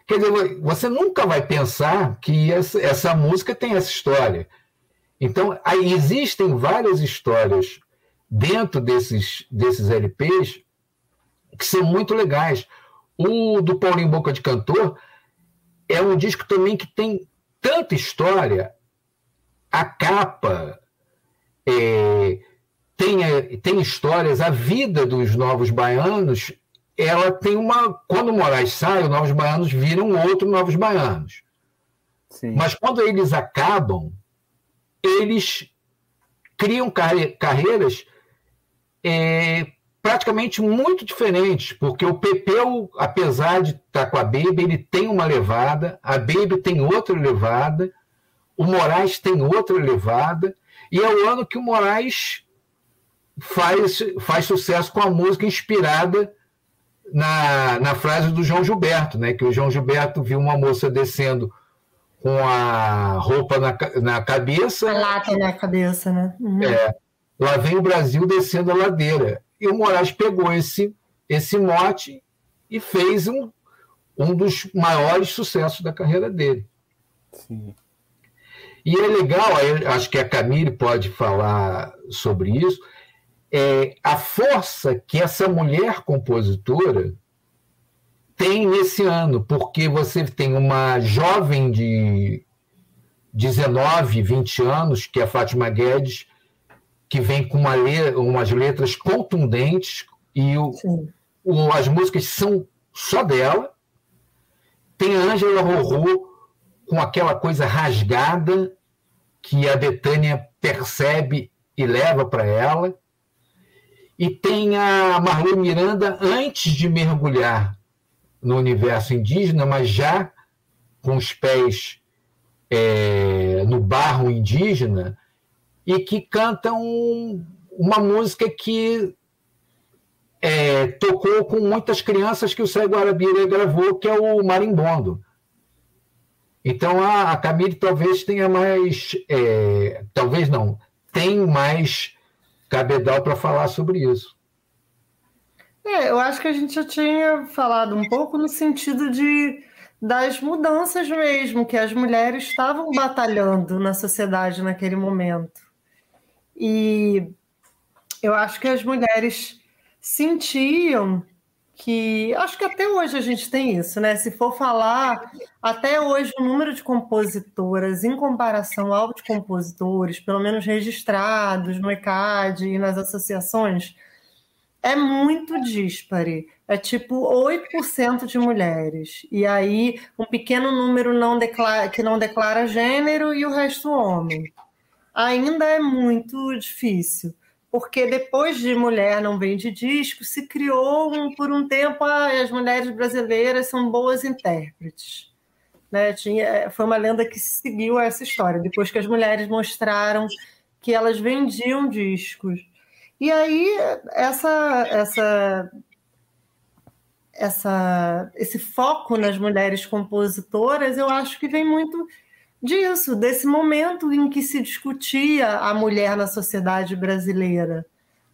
Quer dizer, você nunca vai pensar que essa, essa música tem essa história. Então, aí existem várias histórias dentro desses, desses LPs que são muito legais. O do Paulinho Boca de Cantor é um disco também que tem tanta história, a capa é, tem, tem histórias, a vida dos Novos Baianos, ela tem uma. Quando o Moraes sai, os Novos Baianos viram outro Novos Baianos. Sim. Mas quando eles acabam, eles criam carreiras é, praticamente muito diferentes, porque o Pepeu, apesar de estar com a Baby, ele tem uma levada, a Baby tem outra levada, o Moraes tem outra levada, e é o ano que o Moraes faz, faz sucesso com a música inspirada na, na frase do João Gilberto, né? que o João Gilberto viu uma moça descendo com a roupa na, na cabeça. A lata na cabeça, né? Uhum. É, lá vem o Brasil descendo a ladeira. E o Moraes pegou esse, esse mote e fez um, um dos maiores sucessos da carreira dele. Sim. E é legal, acho que a Camille pode falar sobre isso, é a força que essa mulher compositora tem nesse ano, porque você tem uma jovem de 19, 20 anos, que é a Fátima Guedes, que vem com uma le umas letras contundentes e o, o, as músicas são só dela. Tem a Ângela Rorô com aquela coisa rasgada que a Betânia percebe e leva para ela. E tem a Marlene Miranda antes de mergulhar no universo indígena, mas já com os pés é, no barro indígena, e que cantam uma música que é, tocou com muitas crianças que o Sai Guarabira gravou, que é o Marimbondo. Então a, a Camille talvez tenha mais, é, talvez não, tem mais cabedal para falar sobre isso. É, eu acho que a gente já tinha falado um pouco no sentido de das mudanças mesmo que as mulheres estavam batalhando na sociedade naquele momento. E eu acho que as mulheres sentiam que acho que até hoje a gente tem isso, né? Se for falar, até hoje o número de compositoras em comparação ao de compositores, pelo menos registrados no ECAD e nas associações, é muito díspare. É tipo 8% de mulheres. E aí um pequeno número não declara, que não declara gênero e o resto homem. Ainda é muito difícil porque depois de Mulher Não Vende Disco, se criou um, por um tempo ah, as mulheres brasileiras são boas intérpretes. Né? Tinha, foi uma lenda que seguiu essa história, depois que as mulheres mostraram que elas vendiam discos. E aí, essa, essa, essa, esse foco nas mulheres compositoras, eu acho que vem muito disso, desse momento em que se discutia a mulher na sociedade brasileira.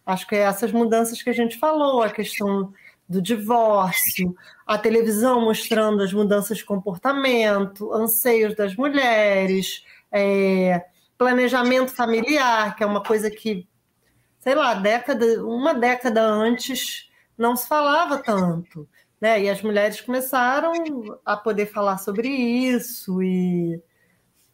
Acho que é essas mudanças que a gente falou, a questão do divórcio, a televisão mostrando as mudanças de comportamento, anseios das mulheres, é, planejamento familiar, que é uma coisa que, sei lá, década, uma década antes não se falava tanto. Né? E as mulheres começaram a poder falar sobre isso e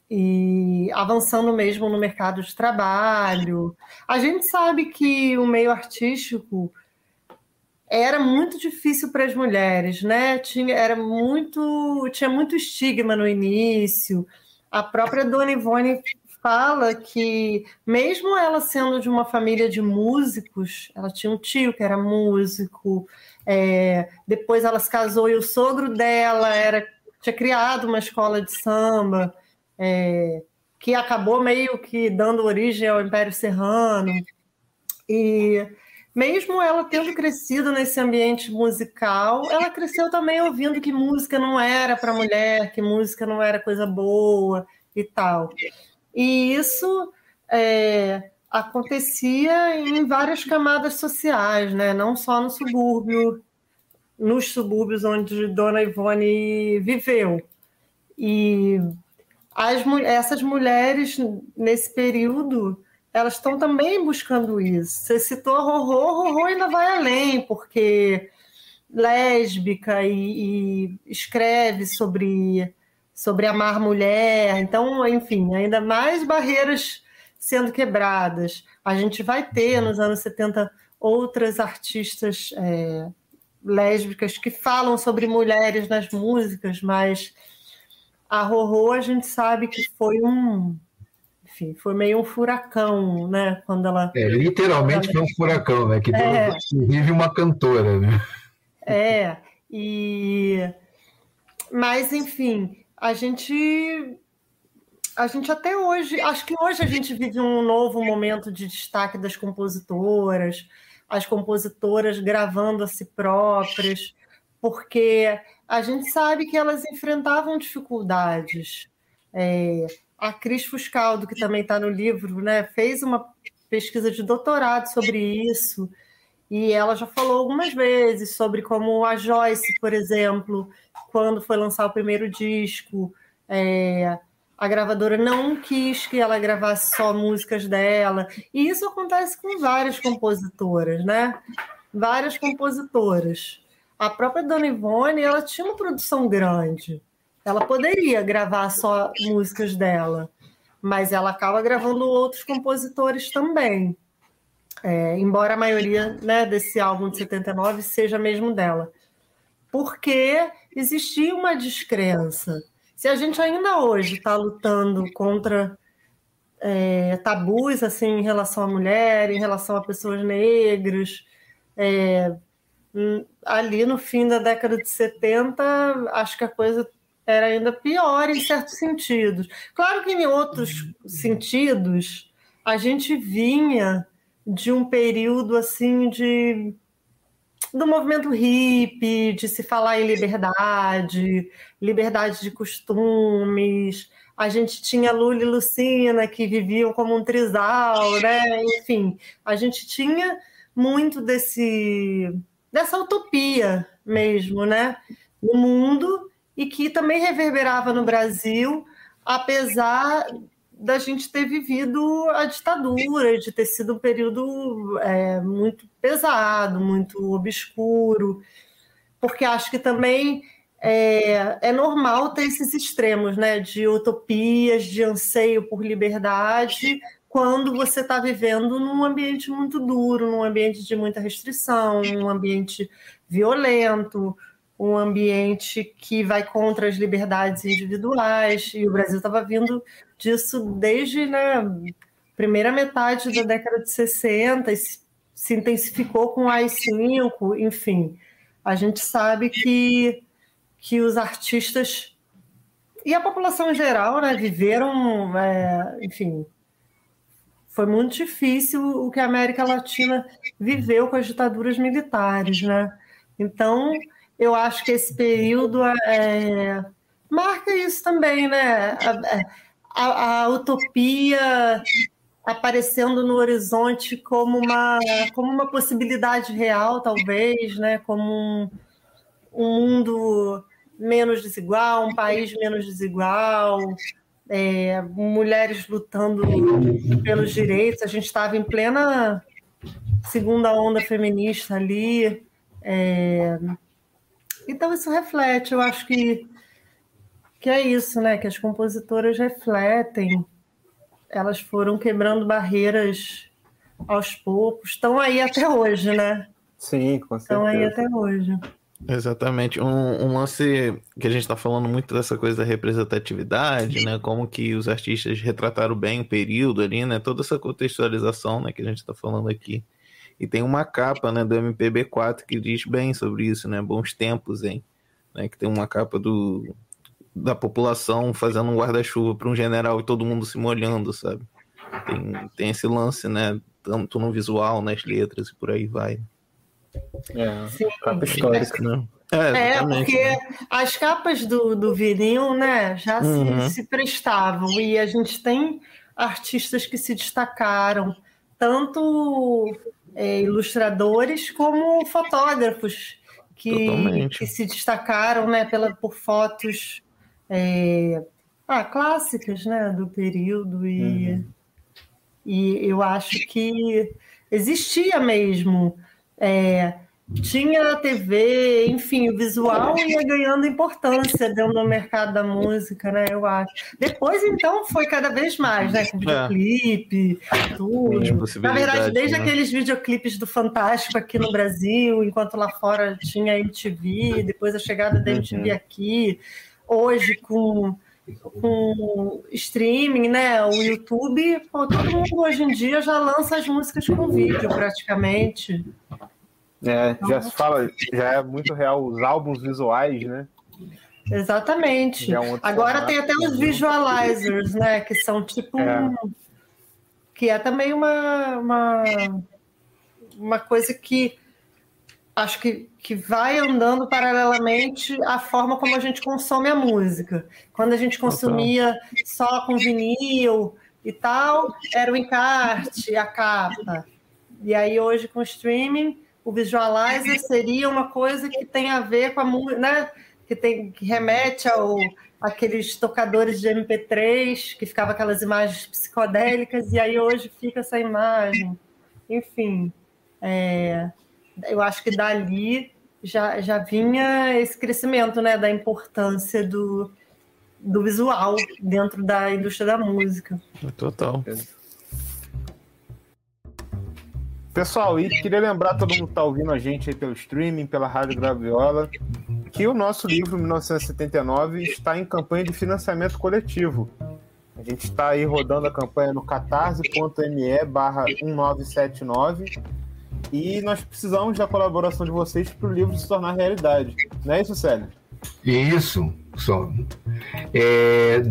e avançando mesmo no mercado de trabalho. A gente sabe que o meio artístico era muito difícil para as mulheres, né? Tinha, era muito, tinha muito estigma no início. A própria Dona Ivone fala que, mesmo ela sendo de uma família de músicos, ela tinha um tio que era músico, é, depois ela se casou e o sogro dela era tinha criado uma escola de samba é, que acabou meio que dando origem ao Império Serrano. E mesmo ela tendo crescido nesse ambiente musical, ela cresceu também ouvindo que música não era para mulher, que música não era coisa boa e tal. E isso é, acontecia em várias camadas sociais, né? não só no subúrbio, nos subúrbios onde Dona Ivone viveu. E as, essas mulheres, nesse período, elas estão também buscando isso. Você citou Rorô, Rorô ainda vai além, porque lésbica e, e, escreve sobre, sobre amar mulher. Então, enfim, ainda mais barreiras sendo quebradas. A gente vai ter nos anos 70 outras artistas é, lésbicas que falam sobre mulheres nas músicas, mas a Rorô a gente sabe que foi um enfim, foi meio um furacão, né? Quando ela. É, literalmente foi um furacão, né? Que é, vive uma cantora, né? É, e. Mas, enfim, a gente. A gente até hoje. Acho que hoje a gente vive um novo momento de destaque das compositoras, as compositoras gravando a si próprias, porque a gente sabe que elas enfrentavam dificuldades. É, a Cris Fuscaldo, que também está no livro, né, fez uma pesquisa de doutorado sobre isso, e ela já falou algumas vezes sobre como a Joyce, por exemplo, quando foi lançar o primeiro disco, é, a gravadora não quis que ela gravasse só músicas dela, e isso acontece com várias compositoras, né? Várias compositoras a própria Dona Ivone, ela tinha uma produção grande. Ela poderia gravar só músicas dela, mas ela acaba gravando outros compositores também. É, embora a maioria né, desse álbum de 79 seja mesmo dela. Porque existia uma descrença. Se a gente ainda hoje está lutando contra é, tabus assim em relação à mulher, em relação a pessoas negras, é, ali no fim da década de 70, acho que a coisa era ainda pior em certos sentidos. Claro que em outros sentidos a gente vinha de um período assim de do movimento hippie, de se falar em liberdade, liberdade de costumes. A gente tinha Lula e Lucina que viviam como um trisal, né? Enfim, a gente tinha muito desse dessa utopia mesmo, né? No mundo e que também reverberava no Brasil, apesar da gente ter vivido a ditadura, de ter sido um período é, muito pesado, muito obscuro, porque acho que também é, é, normal ter esses extremos, né, de utopias, de anseio por liberdade, quando você está vivendo num ambiente muito duro, num ambiente de muita restrição, um ambiente violento, um ambiente que vai contra as liberdades individuais, e o Brasil estava vindo disso desde né, a primeira metade da década de 60, e se intensificou com o AI-5, enfim. A gente sabe que, que os artistas e a população em geral né, viveram, é, enfim, foi muito difícil o que a América Latina viveu com as ditaduras militares, né? Então, eu acho que esse período é, marca isso também, né? A, a, a, utopia aparecendo no horizonte como uma, como uma possibilidade real, talvez, né? Como um, um mundo menos desigual, um país menos desigual, é, mulheres lutando pelos direitos. A gente estava em plena segunda onda feminista ali. É, então isso reflete, eu acho que, que é isso, né? Que as compositoras refletem, elas foram quebrando barreiras aos poucos, estão aí até hoje, né? Sim, com certeza. Estão aí até hoje. Exatamente. Um, um, lance que a gente está falando muito dessa coisa da representatividade, né? Como que os artistas retrataram bem o período ali, né? Toda essa contextualização, né? Que a gente está falando aqui. E tem uma capa, né? Do MPB4 que diz bem sobre isso, né? Bons tempos, hein? Né, que tem uma capa do, da população fazendo um guarda-chuva para um general e todo mundo se molhando, sabe? Tem, tem esse lance, né? Tanto no visual, nas letras e por aí vai. É, Sim. capa histórica, né? É, é, porque as capas do, do vinil, né, já uhum. se, se prestavam e a gente tem artistas que se destacaram, tanto é, ilustradores como fotógrafos que, que se destacaram, né, pela, por fotos é, ah, clássicas, né, do período e, uhum. e eu acho que existia mesmo é, tinha a TV, enfim, o visual ia ganhando importância dentro do mercado da música, né? Eu acho. Depois, então, foi cada vez mais, né? Com videoclipe, é. tudo. Na verdade, desde né? aqueles videoclipes do Fantástico aqui no Brasil, enquanto lá fora tinha MTV, depois a chegada da MTV uhum. aqui, hoje com com streaming, né? O YouTube, pô, todo mundo hoje em dia já lança as músicas com vídeo praticamente. É, já se fala, já é muito real os álbuns visuais, né? Exatamente. É um Agora tem até os visualizers, né? Que são tipo é. Um, que é também uma, uma, uma coisa que acho que, que vai andando paralelamente à forma como a gente consome a música. Quando a gente consumia só com vinil e tal, era o encarte, a capa. E aí hoje com o streaming, o visualizer seria uma coisa que tem a ver com a música, né? Que, tem, que remete ao aqueles tocadores de MP3, que ficava aquelas imagens psicodélicas, e aí hoje fica essa imagem. Enfim, é, eu acho que dali já, já vinha esse crescimento né, da importância do, do visual dentro da indústria da música. Total. Pessoal, e queria lembrar todo mundo que está ouvindo a gente aí pelo streaming, pela Rádio Graviola, que o nosso livro 1979 está em campanha de financiamento coletivo. A gente está aí rodando a campanha no catarse.me barra 1979 e nós precisamos da colaboração de vocês para o livro se tornar realidade. Não é isso, Célio? Isso. Só. É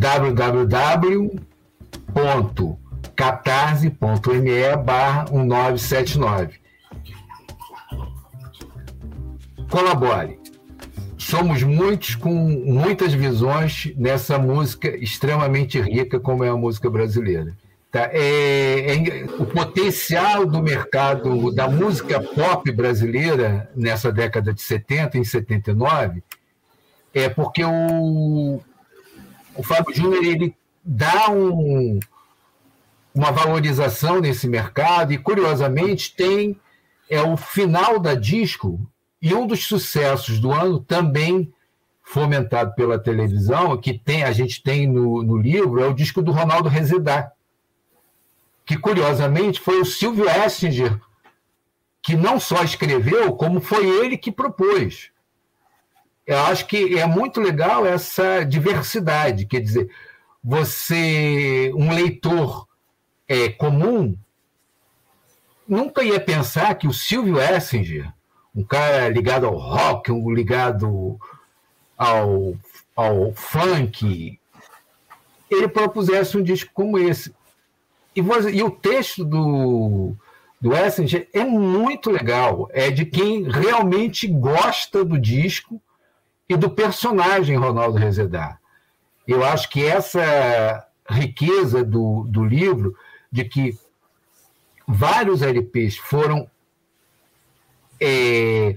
www.catarse.me barra 1979. Colabore. Somos muitos com muitas visões nessa música extremamente rica como é a música brasileira. Tá? É, é, o potencial do mercado da música pop brasileira nessa década de 70, em 79, é porque o, o Fábio Júnior ele dá um, uma valorização nesse mercado e, curiosamente, tem é o final da disco e um dos sucessos do ano também fomentado pela televisão, que tem a gente tem no, no livro, é o disco do Ronaldo Rezedá, que curiosamente foi o Silvio Essinger que não só escreveu, como foi ele que propôs. Eu acho que é muito legal essa diversidade, quer dizer, você, um leitor é, comum, nunca ia pensar que o Silvio Essinger, um cara ligado ao rock, um ligado ao, ao funk, ele propusesse um disco como esse. E, e o texto do, do Essinger é muito legal. É de quem realmente gosta do disco e do personagem Ronaldo Rezedar. Eu acho que essa riqueza do, do livro, de que vários LPs foram é,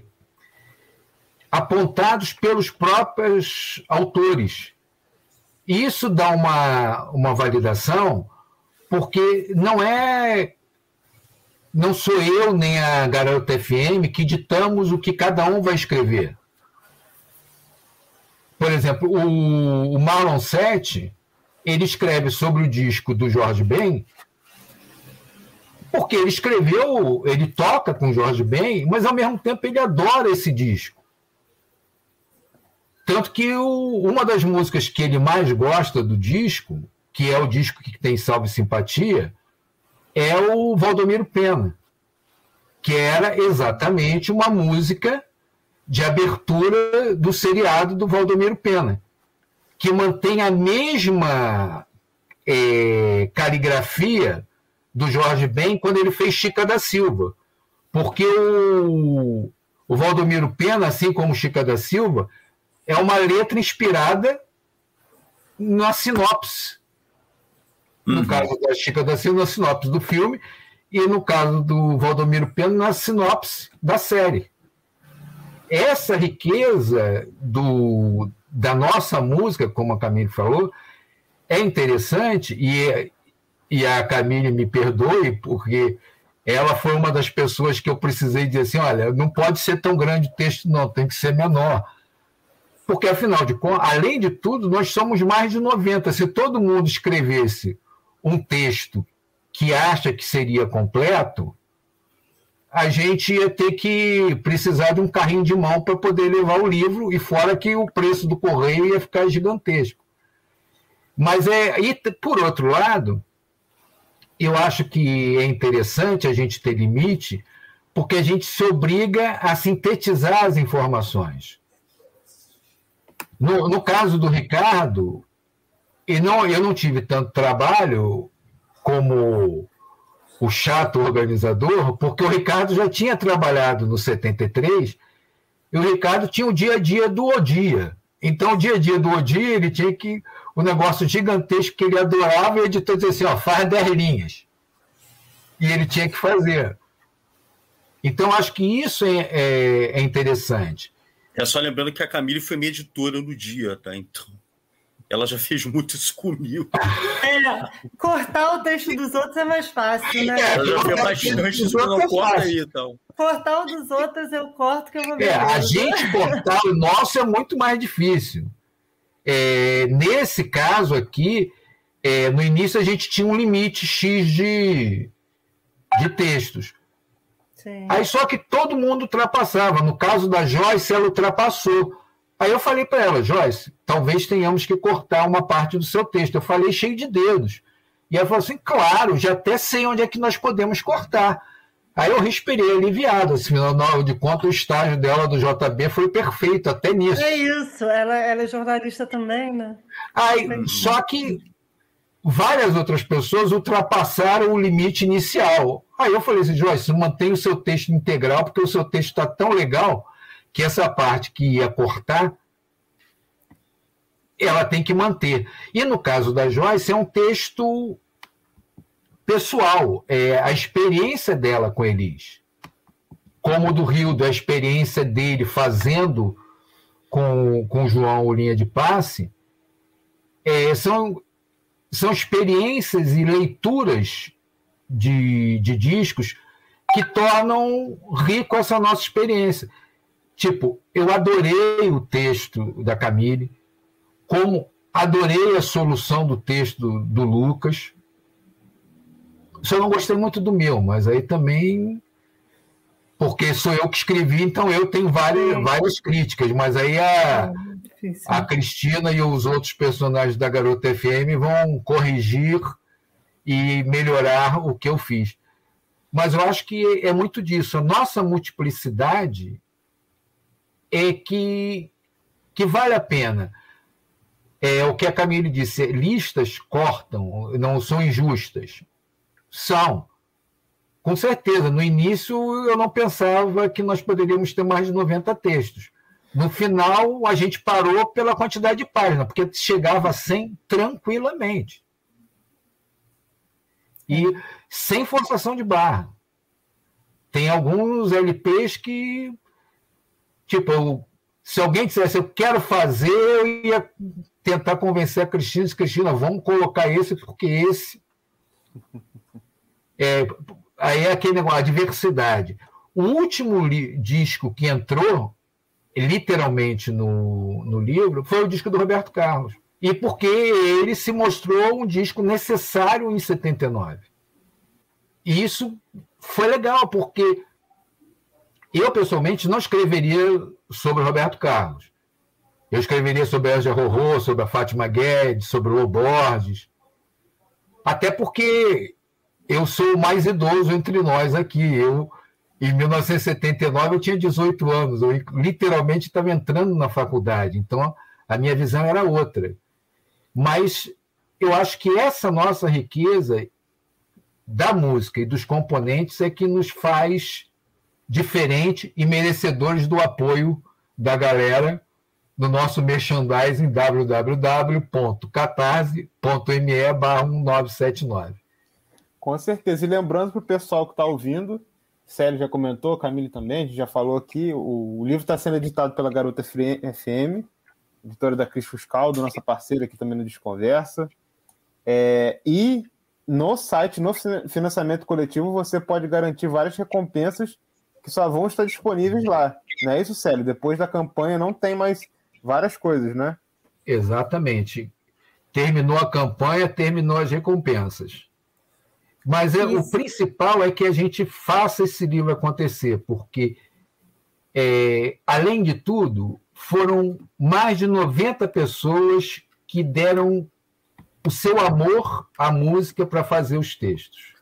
apontados pelos próprios autores. E isso dá uma, uma validação, porque não é. Não sou eu nem a Garota FM que ditamos o que cada um vai escrever. Por exemplo, o, o Marlon Sete, ele escreve sobre o disco do Jorge Ben, porque ele escreveu, ele toca com Jorge Ben, mas ao mesmo tempo ele adora esse disco. Tanto que o, uma das músicas que ele mais gosta do disco, que é o disco que tem Salve Simpatia, é o Valdomiro Pena, que era exatamente uma música de abertura do seriado do Valdomiro Pena, que mantém a mesma é, caligrafia do Jorge Ben quando ele fez Chica da Silva. Porque o, o Valdomiro Pena, assim como Chica da Silva, é uma letra inspirada na sinopse. No uhum. caso da Chica da Silva, na sinopse do filme, e no caso do Valdomiro Pena, na sinopse da série essa riqueza do, da nossa música, como a Camille falou, é interessante e, e a Camille me perdoe, porque ela foi uma das pessoas que eu precisei dizer assim: olha, não pode ser tão grande o texto, não, tem que ser menor. Porque, afinal de contas, além de tudo, nós somos mais de 90. Se todo mundo escrevesse um texto que acha que seria completo, a gente ia ter que precisar de um carrinho de mão para poder levar o livro, e fora que o preço do correio ia ficar gigantesco. Mas é. E, por outro lado, eu acho que é interessante a gente ter limite, porque a gente se obriga a sintetizar as informações. No, no caso do Ricardo, e não, eu não tive tanto trabalho como o chato organizador, porque o Ricardo já tinha trabalhado no 73 e o Ricardo tinha o dia a dia do Odia. Então, o dia a dia do Odia, ele tinha que. O um negócio gigantesco que ele adorava, e o editor dizia assim: ó, faz 10 linhas. E ele tinha que fazer. Então, acho que isso é, é, é interessante. É só lembrando que a Camille foi minha editora no dia, tá? Então. Ela já fez muito isso comigo. É, cortar o texto dos outros é mais fácil, né? Ela já fez bastante isso, não é corta aí, então. Cortar o dos outros eu corto que eu vou ver. É, a gente cortar o nosso é muito mais difícil. É, nesse caso aqui, é, no início a gente tinha um limite X de, de textos. Sim. Aí só que todo mundo ultrapassava. No caso da Joyce, ela ultrapassou. Aí eu falei para ela, Joyce, talvez tenhamos que cortar uma parte do seu texto. Eu falei cheio de dedos. E ela falou assim: claro, já até sei onde é que nós podemos cortar. Aí eu respirei aliviado, assim, afinal de contas, o estágio dela do JB foi perfeito, até nisso. É isso, ela, ela é jornalista também, né? Aí, só que várias outras pessoas ultrapassaram o limite inicial. Aí eu falei assim, Joyce, mantenha o seu texto integral, porque o seu texto está tão legal que essa parte que ia cortar, ela tem que manter. E no caso da Joyce, é um texto pessoal, é a experiência dela com Elis. Como do Rio, da experiência dele fazendo com, com João linha de passe, é, são, são experiências e leituras de, de discos que tornam rico essa nossa experiência. Tipo, eu adorei o texto da Camille, como adorei a solução do texto do, do Lucas. Só não gostei muito do meu, mas aí também porque sou eu que escrevi, então eu tenho várias, várias críticas, mas aí a, a Cristina e os outros personagens da Garota FM vão corrigir e melhorar o que eu fiz. Mas eu acho que é muito disso. A nossa multiplicidade é que, que vale a pena. É o que a Camille disse: listas cortam, não são injustas. São. Com certeza, no início eu não pensava que nós poderíamos ter mais de 90 textos. No final, a gente parou pela quantidade de páginas, porque chegava a 100 tranquilamente. E sem forçação de barra. Tem alguns LPs que, tipo, eu, se alguém dissesse eu quero fazer, eu ia tentar convencer a Cristina, Cristina, vamos colocar esse, porque esse. É, aí é aquele negócio, a diversidade. O último disco que entrou, literalmente, no, no livro, foi o disco do Roberto Carlos. E porque ele se mostrou um disco necessário em 79. E isso foi legal, porque eu, pessoalmente, não escreveria sobre Roberto Carlos. Eu escreveria sobre a Elja Rorô, sobre a Fátima Guedes, sobre o Borges. Até porque eu sou o mais idoso entre nós aqui. Eu, em 1979, eu tinha 18 anos. Eu literalmente estava entrando na faculdade. Então, a minha visão era outra. Mas eu acho que essa nossa riqueza da música e dos componentes é que nos faz diferente e merecedores do apoio da galera no nosso merchandising www.catarse.me barra 1979. Com certeza. E lembrando para o pessoal que está ouvindo, Célio já comentou, Camille também, a gente já falou aqui, o, o livro está sendo editado pela Garota FM, editora da Cris Fuscaldo, nossa parceira aqui também no Desconversa. É, e no site, no financiamento coletivo, você pode garantir várias recompensas que só vão estar disponíveis lá. Não é isso, Célio? Depois da campanha não tem mais várias coisas, né? Exatamente. Terminou a campanha, terminou as recompensas. Mas é, o principal é que a gente faça esse livro acontecer, porque, é, além de tudo, foram mais de 90 pessoas que deram o seu amor à música para fazer os textos.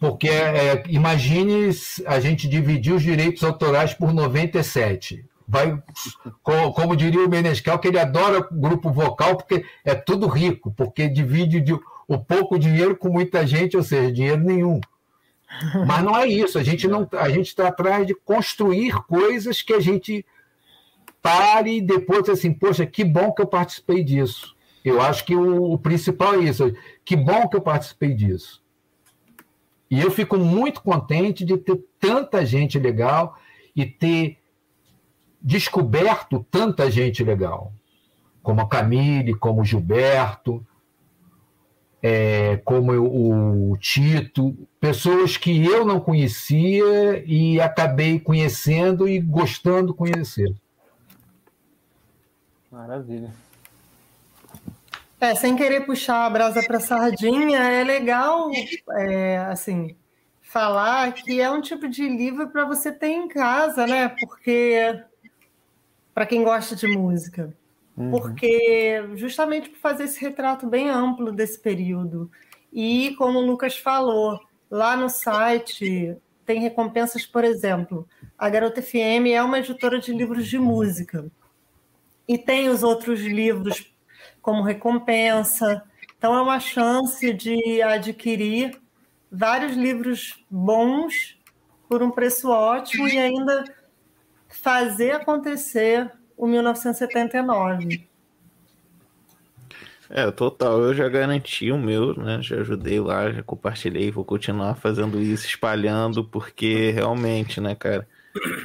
Porque é, imagine a gente dividir os direitos autorais por 97. Vai, como, como diria o Menescal, que ele adora grupo vocal porque é tudo rico, porque divide de, o pouco dinheiro com muita gente, ou seja, dinheiro nenhum. Mas não é isso. A gente não, a gente está atrás de construir coisas que a gente pare e depois assim, poxa, que bom que eu participei disso. Eu acho que o, o principal é isso. Que bom que eu participei disso. E eu fico muito contente de ter tanta gente legal e ter descoberto tanta gente legal, como a Camille, como o Gilberto, é, como o Tito, pessoas que eu não conhecia e acabei conhecendo e gostando de conhecer. Maravilha. É, sem querer puxar a brasa para sardinha, é legal, é, assim, falar que é um tipo de livro para você ter em casa, né? Porque para quem gosta de música, uhum. porque justamente por fazer esse retrato bem amplo desse período e como o Lucas falou, lá no site tem recompensas, por exemplo, a Garota FM é uma editora de livros de música e tem os outros livros como recompensa. Então, é uma chance de adquirir vários livros bons por um preço ótimo e ainda fazer acontecer o 1979. É, total. Eu já garanti o meu, né? Já ajudei lá, já compartilhei, vou continuar fazendo isso, espalhando, porque realmente, né, cara?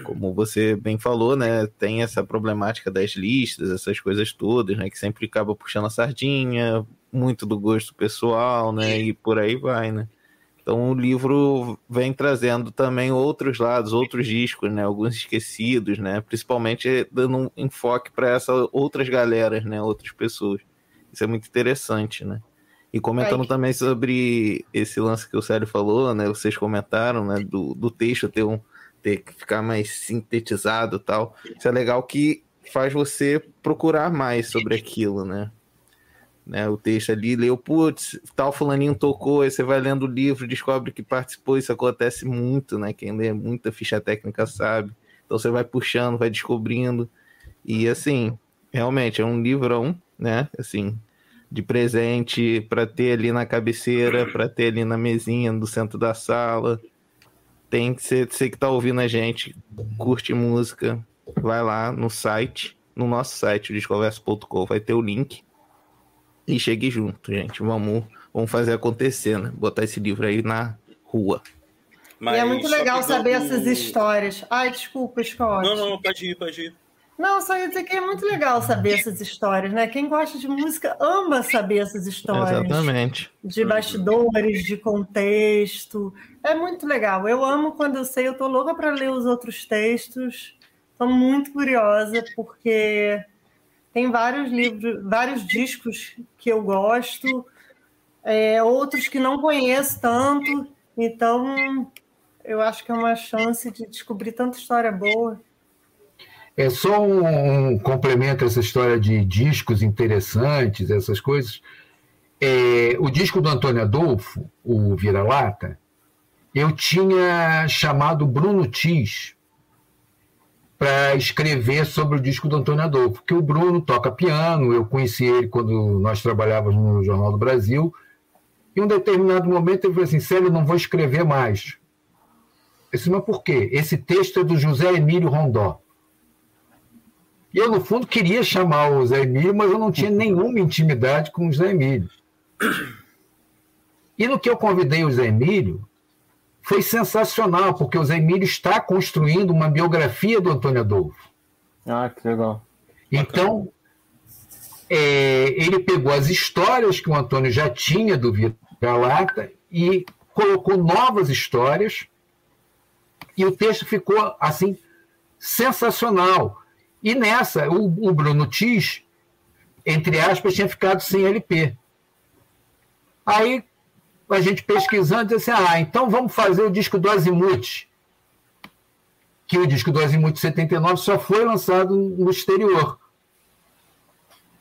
como você bem falou, né, tem essa problemática das listas, essas coisas todas, né, que sempre acaba puxando a sardinha, muito do gosto pessoal, né? E por aí vai, né? Então o livro vem trazendo também outros lados, outros discos, né? Alguns esquecidos, né? Principalmente dando um enfoque para essas outras galeras, né? Outras pessoas. Isso é muito interessante, né? E comentando Ai. também sobre esse lance que o Célio falou, né? Vocês comentaram, né? Do, do texto ter, um, ter que ficar mais sintetizado e tal. Isso é legal que faz você procurar mais sobre aquilo, né? Né? O texto ali, leu, putz, tal fulaninho tocou, aí você vai lendo o livro, descobre que participou, isso acontece muito, né? Quem lê muita ficha técnica sabe. Então você vai puxando, vai descobrindo. E assim, realmente é um livrão, né? Assim, de presente para ter ali na cabeceira, para ter ali na mesinha do centro da sala. Tem que ser, você que tá ouvindo a gente, curte música, vai lá no site, no nosso site, o vai ter o link. E chegue junto, gente. Vamos, vamos fazer acontecer, né? Botar esse livro aí na rua. e é muito legal saber essas histórias. Ai, desculpa, Scott. Não, não, pode ir, pode ir. Não, só ia dizer que é muito legal saber essas histórias, né? Quem gosta de música ama saber essas histórias. Exatamente. De bastidores, de contexto. É muito legal. Eu amo quando eu sei, eu tô louca para ler os outros textos. Tô muito curiosa, porque tem vários livros, vários discos que eu gosto, é, outros que não conheço tanto. Então, eu acho que é uma chance de descobrir tanta história boa. É só um, complemento a essa história de discos interessantes, essas coisas. É, o disco do Antônio Adolfo, o Vira-Lata, eu tinha chamado Bruno Tis para escrever sobre o disco do Antônio Adolfo, porque o Bruno toca piano, eu conheci ele quando nós trabalhávamos no Jornal do Brasil, e em um determinado momento ele falou assim, Célio, não vou escrever mais. Eu disse, mas por quê? Esse texto é do José Emílio Rondó. E eu, no fundo, queria chamar o Zé Emílio, mas eu não tinha nenhuma intimidade com o Zé Emílio. E no que eu convidei o Zé Emílio, foi sensacional, porque o Zé Emílio está construindo uma biografia do Antônio Adolfo. Ah, que legal. Então, é, ele pegou as histórias que o Antônio já tinha do Vira-Lata e colocou novas histórias, e o texto ficou, assim, sensacional. E nessa, o, o Bruno Tis, entre aspas, tinha ficado sem LP. Aí a gente pesquisando disse assim: ah, então vamos fazer o disco do Azimuth. Que o disco do Azimuth 79 só foi lançado no exterior.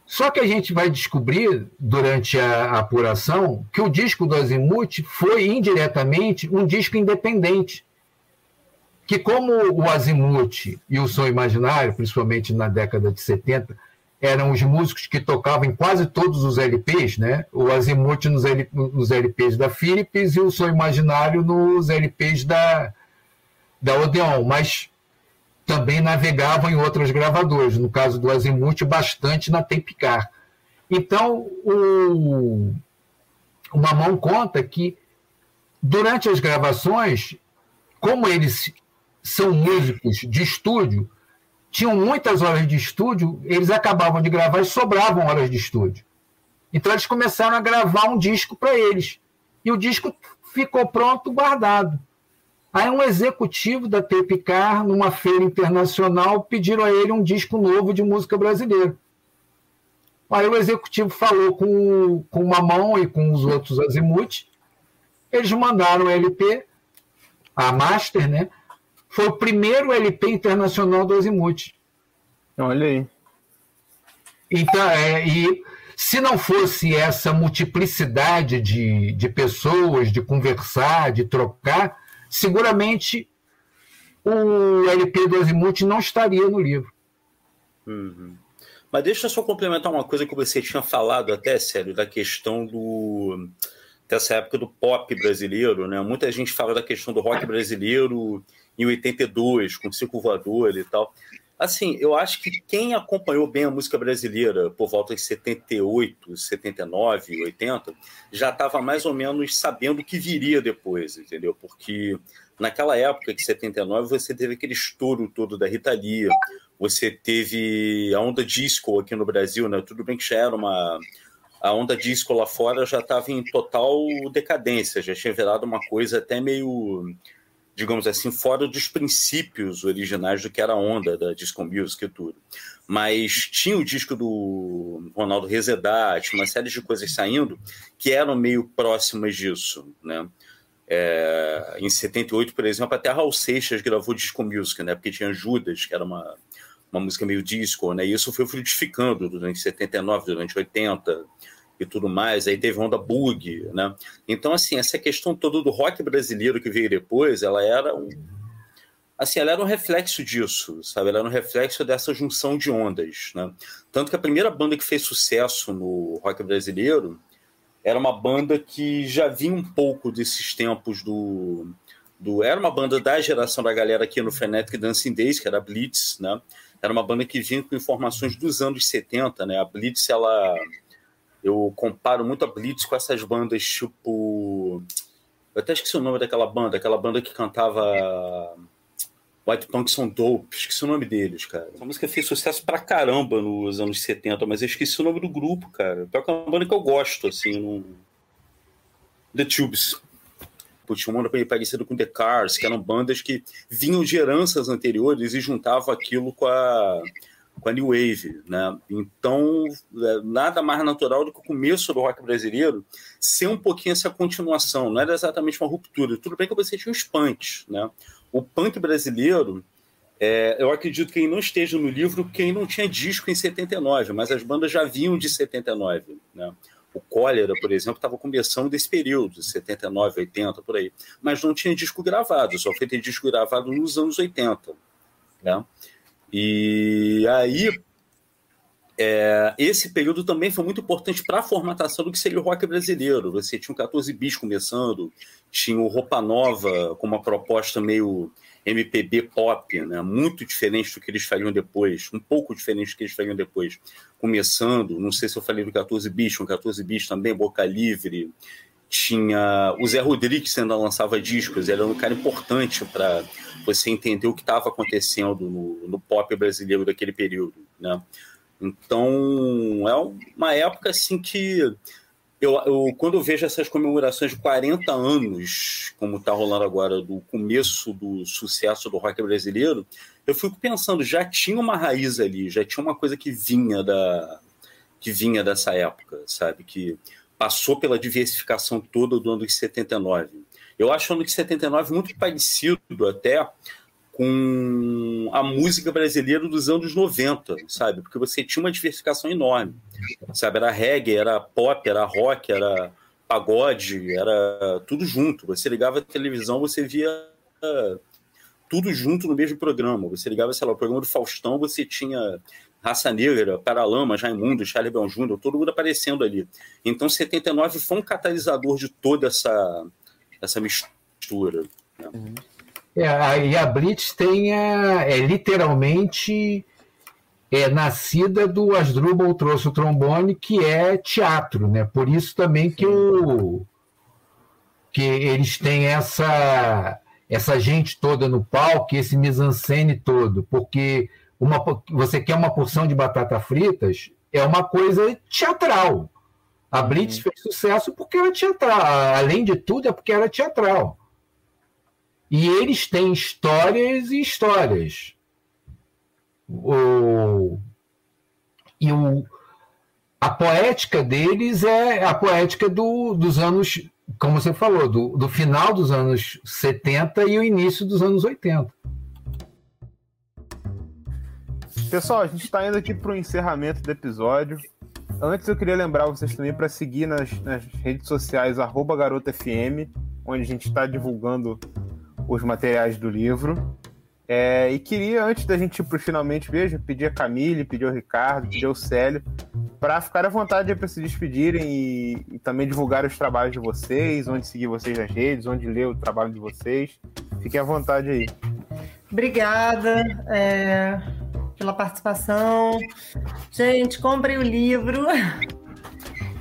Só que a gente vai descobrir, durante a apuração, que o disco do Azimuth foi indiretamente um disco independente. Que, como o Azimuth e o Som Imaginário, principalmente na década de 70, eram os músicos que tocavam em quase todos os LPs, né? O Azimuth nos, L- nos LPs da Philips e o Som Imaginário nos LPs da, da Odeon, mas também navegavam em outras gravadoras, no caso do Azimuth, bastante na Tapecar. Então, o, o Mamão conta que, durante as gravações, como eles são músicos de estúdio, tinham muitas horas de estúdio, eles acabavam de gravar e sobravam horas de estúdio. Então eles começaram a gravar um disco para eles. E o disco ficou pronto, guardado. Aí um executivo da Tepicar, numa feira internacional, pediram a ele um disco novo de música brasileira. Aí o executivo falou com, com o Mamão e com os outros Azimuth. Eles mandaram o LP, a Master, né? Foi o primeiro LP internacional do Azimuth. Olha aí. Então, é, e se não fosse essa multiplicidade de, de pessoas, de conversar, de trocar, seguramente o LP do Azimuth não estaria no livro. Uhum. Mas deixa eu só complementar uma coisa que você tinha falado até, sério, da questão do dessa época do pop brasileiro, né? Muita gente fala da questão do rock brasileiro em 82, com Circo Voador e tal. Assim, eu acho que quem acompanhou bem a música brasileira por volta de 78, 79, 80, já estava mais ou menos sabendo o que viria depois, entendeu? Porque naquela época de 79 você teve aquele estouro todo da Rita Lee, você teve a onda disco aqui no Brasil, né? Tudo bem que já era uma a onda disco lá fora já estava em total decadência, já tinha virado uma coisa até meio, digamos assim, fora dos princípios originais do que era a onda da disco music e tudo. Mas tinha o disco do Ronaldo Rezedati, uma série de coisas saindo que eram meio próximas disso, né? É, em 78, por exemplo, até Raul Seixas gravou disco music, né? Porque tinha Judas, que era uma, uma música meio disco, né? E isso foi frutificando durante 79, durante 80 e tudo mais. Aí teve onda bug, né? Então, assim, essa questão toda do rock brasileiro que veio depois, ela era um, assim, ela era um reflexo disso, sabe? Ela era um reflexo dessa junção de ondas, né? Tanto que a primeira banda que fez sucesso no rock brasileiro era uma banda que já vinha um pouco desses tempos do, do era uma banda da geração da galera aqui no Frenetic Dancing Days, que era Blitz, né? Era uma banda que vinha com informações dos anos 70, né? A Blitz, ela eu comparo muito a Blitz com essas bandas tipo eu até esqueci o nome daquela banda, aquela banda que cantava White Punk são dope, esqueci o nome deles, cara. Essa música fez sucesso pra caramba nos anos 70, mas eu esqueci o nome do grupo, cara. Pior que é uma banda que eu gosto, assim, no... The Tubes. Putz, uma banda meio parecida com The Cars, que eram bandas que vinham de heranças anteriores e juntavam aquilo com a, com a New Wave, né? Então, é, nada mais natural do que o começo do rock brasileiro ser um pouquinho essa continuação, não era exatamente uma ruptura. Tudo bem que você tinha os punks, né? o punk brasileiro, é, eu acredito que quem não esteja no livro, quem não tinha disco em 79, mas as bandas já vinham de 79, né? O Cólera, por exemplo, estava começando desse período, 79, 80, por aí. Mas não tinha disco gravado, só foi ter disco gravado nos anos 80. Né? E aí, é, esse período também foi muito importante para a formatação do que seria o rock brasileiro. Você tinha o 14 bis começando, tinha o Roupa Nova com uma proposta meio MPB pop, né? muito diferente do que eles fariam depois, um pouco diferente do que eles fariam depois. Começando, não sei se eu falei do 14 bis, o 14 bis também, Boca Livre, tinha o Zé Rodrigues ainda lançava discos, ele era um cara importante para você entender o que estava acontecendo no, no pop brasileiro daquele período, né? Então, é uma época assim que eu, eu, quando eu vejo essas comemorações de 40 anos, como está rolando agora, do começo do sucesso do rock brasileiro, eu fico pensando, já tinha uma raiz ali, já tinha uma coisa que vinha da que vinha dessa época, sabe? Que passou pela diversificação toda do ano de 79. Eu acho o ano de 79 muito parecido até com a música brasileira dos anos 90, sabe? Porque você tinha uma diversificação enorme, sabe? Era reggae, era pop, era rock, era pagode, era tudo junto. Você ligava a televisão, você via tudo junto no mesmo programa. Você ligava, sei lá, o programa do Faustão, você tinha Raça Negra, Paralama, Raimundo, Charlie Brown Jr., todo mundo aparecendo ali. Então, 79 foi um catalisador de toda essa, essa mistura. Né? É, e a Blitz tem a, é literalmente é nascida do Asdrubal trouxe o trombone, que é teatro, né? Por isso também que o que eles têm essa essa gente toda no palco, esse mise-en-scène todo, porque uma, você quer uma porção de batata fritas, é uma coisa teatral. A Blitz uhum. fez sucesso porque era teatral. Além de tudo, é porque era teatral. E eles têm histórias e histórias. O, e o, a poética deles é a poética do, dos anos, como você falou, do, do final dos anos 70 e o início dos anos 80. Pessoal, a gente está indo aqui para o encerramento do episódio. Antes eu queria lembrar vocês também para seguir nas, nas, redes sociais GarotFM, onde a gente está divulgando os materiais do livro. É, e queria, antes da gente ir finalmente veja, pedir a Camille, pedir ao Ricardo, pedir ao Célio, para ficar à vontade para se despedirem e, e, também divulgar os trabalhos de vocês, onde seguir vocês nas redes, onde ler o trabalho de vocês. Fiquem à vontade aí. Obrigada é, pela participação. Gente, comprem o livro.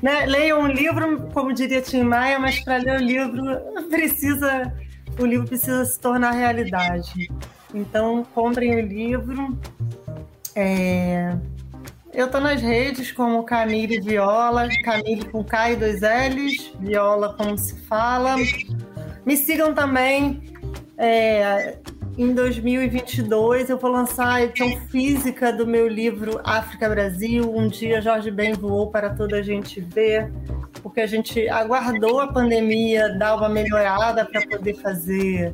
Né? Leiam um livro, como diria Tim Maia, mas para ler o livro precisa o livro precisa se tornar realidade. Então, comprem o livro. É... Eu tô nas redes como Camille Viola, Camille com K e dois L's, Viola como se fala. Me sigam também. é, em 2022 eu vou lançar a edição física do meu livro África Brasil. Um dia Jorge Ben voou para toda a gente ver, porque a gente aguardou a pandemia dar uma melhorada para poder fazer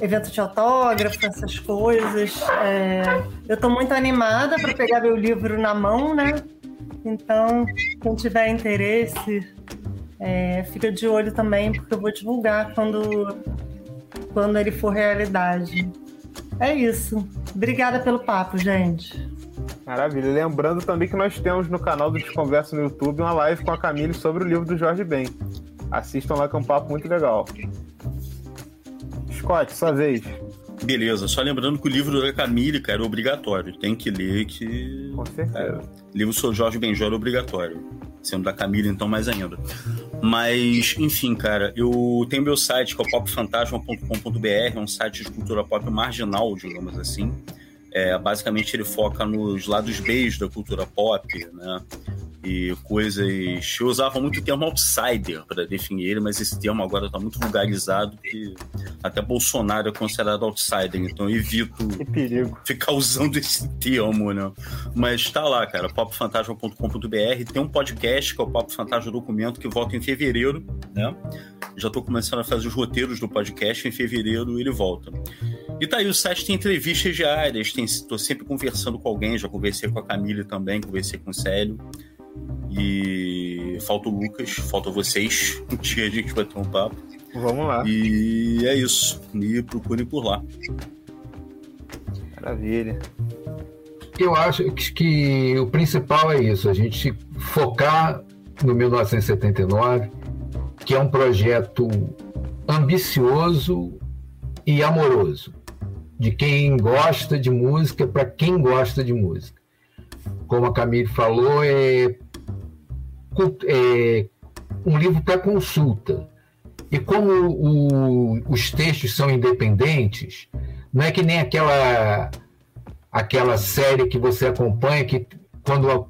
evento de autógrafo, essas coisas. É, eu estou muito animada para pegar meu livro na mão, né? Então, quem tiver interesse, é, fica de olho também, porque eu vou divulgar quando, quando ele for realidade. É isso. Obrigada pelo papo, gente. Maravilha. Lembrando também que nós temos no canal do Desconversa no YouTube uma live com a Camille sobre o livro do Jorge Ben. Assistam lá que é um papo muito legal. Scott, sua vez. Beleza, só lembrando que o livro da Camille, cara, é obrigatório. Tem que ler que. Com certeza. Livro sobre Jorge Benjor é obrigatório. Sendo da Camila, então, mais ainda. Mas, enfim, cara, eu tenho meu site, que é o popfantasma.com.br, é um site de cultura pop marginal, digamos assim. É, basicamente, ele foca nos lados Bs da cultura pop, né? E coisas. Eu usava muito o termo outsider para definir ele, mas esse termo agora está muito vulgarizado, porque até Bolsonaro é considerado outsider, então eu evito Que ficar usando esse termo, né? Mas tá lá, cara, popfantasma.com.br. Tem um podcast que é o Pop Fantasma Documento, que volta em fevereiro, né? Já tô começando a fazer os roteiros do podcast, em fevereiro ele volta. E tá aí, o site tem entrevistas diárias, tem, tô sempre conversando com alguém, já conversei com a Camille também, conversei com o Célio. E falta o Lucas, falta vocês. Um dia a gente vai ter um papo. Vamos lá. E é isso. Me procurem por lá. Maravilha. Eu acho que, que o principal é isso, a gente focar no 1979, que é um projeto ambicioso e amoroso, de quem gosta de música para quem gosta de música. Como a Camille falou, é, é um livro para consulta. E como o- os textos são independentes, não é que nem aquela aquela série que você acompanha que quando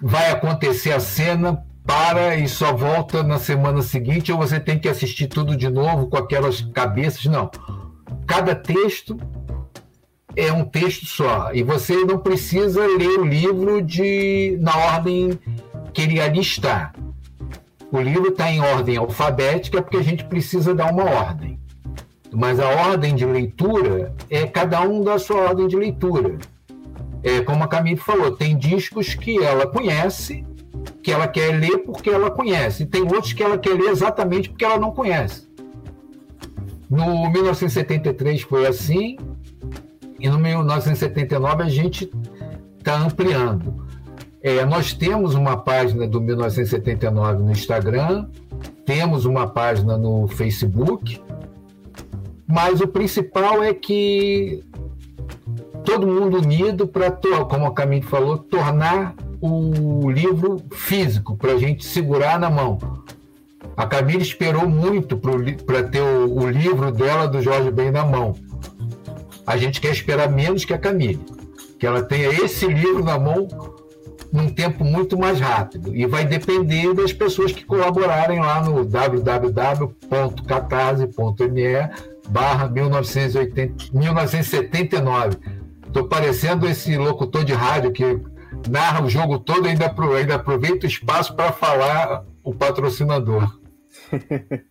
vai acontecer a cena para e só volta na semana seguinte ou você tem que assistir tudo de novo com aquelas cabeças não cada texto é um texto só e você não precisa ler o livro de na ordem que ele ali está o livro está em ordem alfabética porque a gente precisa dar uma ordem mas a ordem de leitura é cada um da sua ordem de leitura. É, como a Camille falou, tem discos que ela conhece, que ela quer ler porque ela conhece, e tem outros que ela quer ler exatamente porque ela não conhece. No 1973 foi assim, e no 1979 a gente está ampliando. É, nós temos uma página do 1979 no Instagram, temos uma página no Facebook, mas o principal é que todo mundo unido para, como a Camille falou, tornar o livro físico, para a gente segurar na mão. A Camille esperou muito para ter o, o livro dela do Jorge Ben na mão. A gente quer esperar menos que a Camille, que ela tenha esse livro na mão num tempo muito mais rápido. E vai depender das pessoas que colaborarem lá no www.catarse.me barra 1980, 1979. Estou parecendo esse locutor de rádio que narra o jogo todo e ainda aproveita o espaço para falar o patrocinador.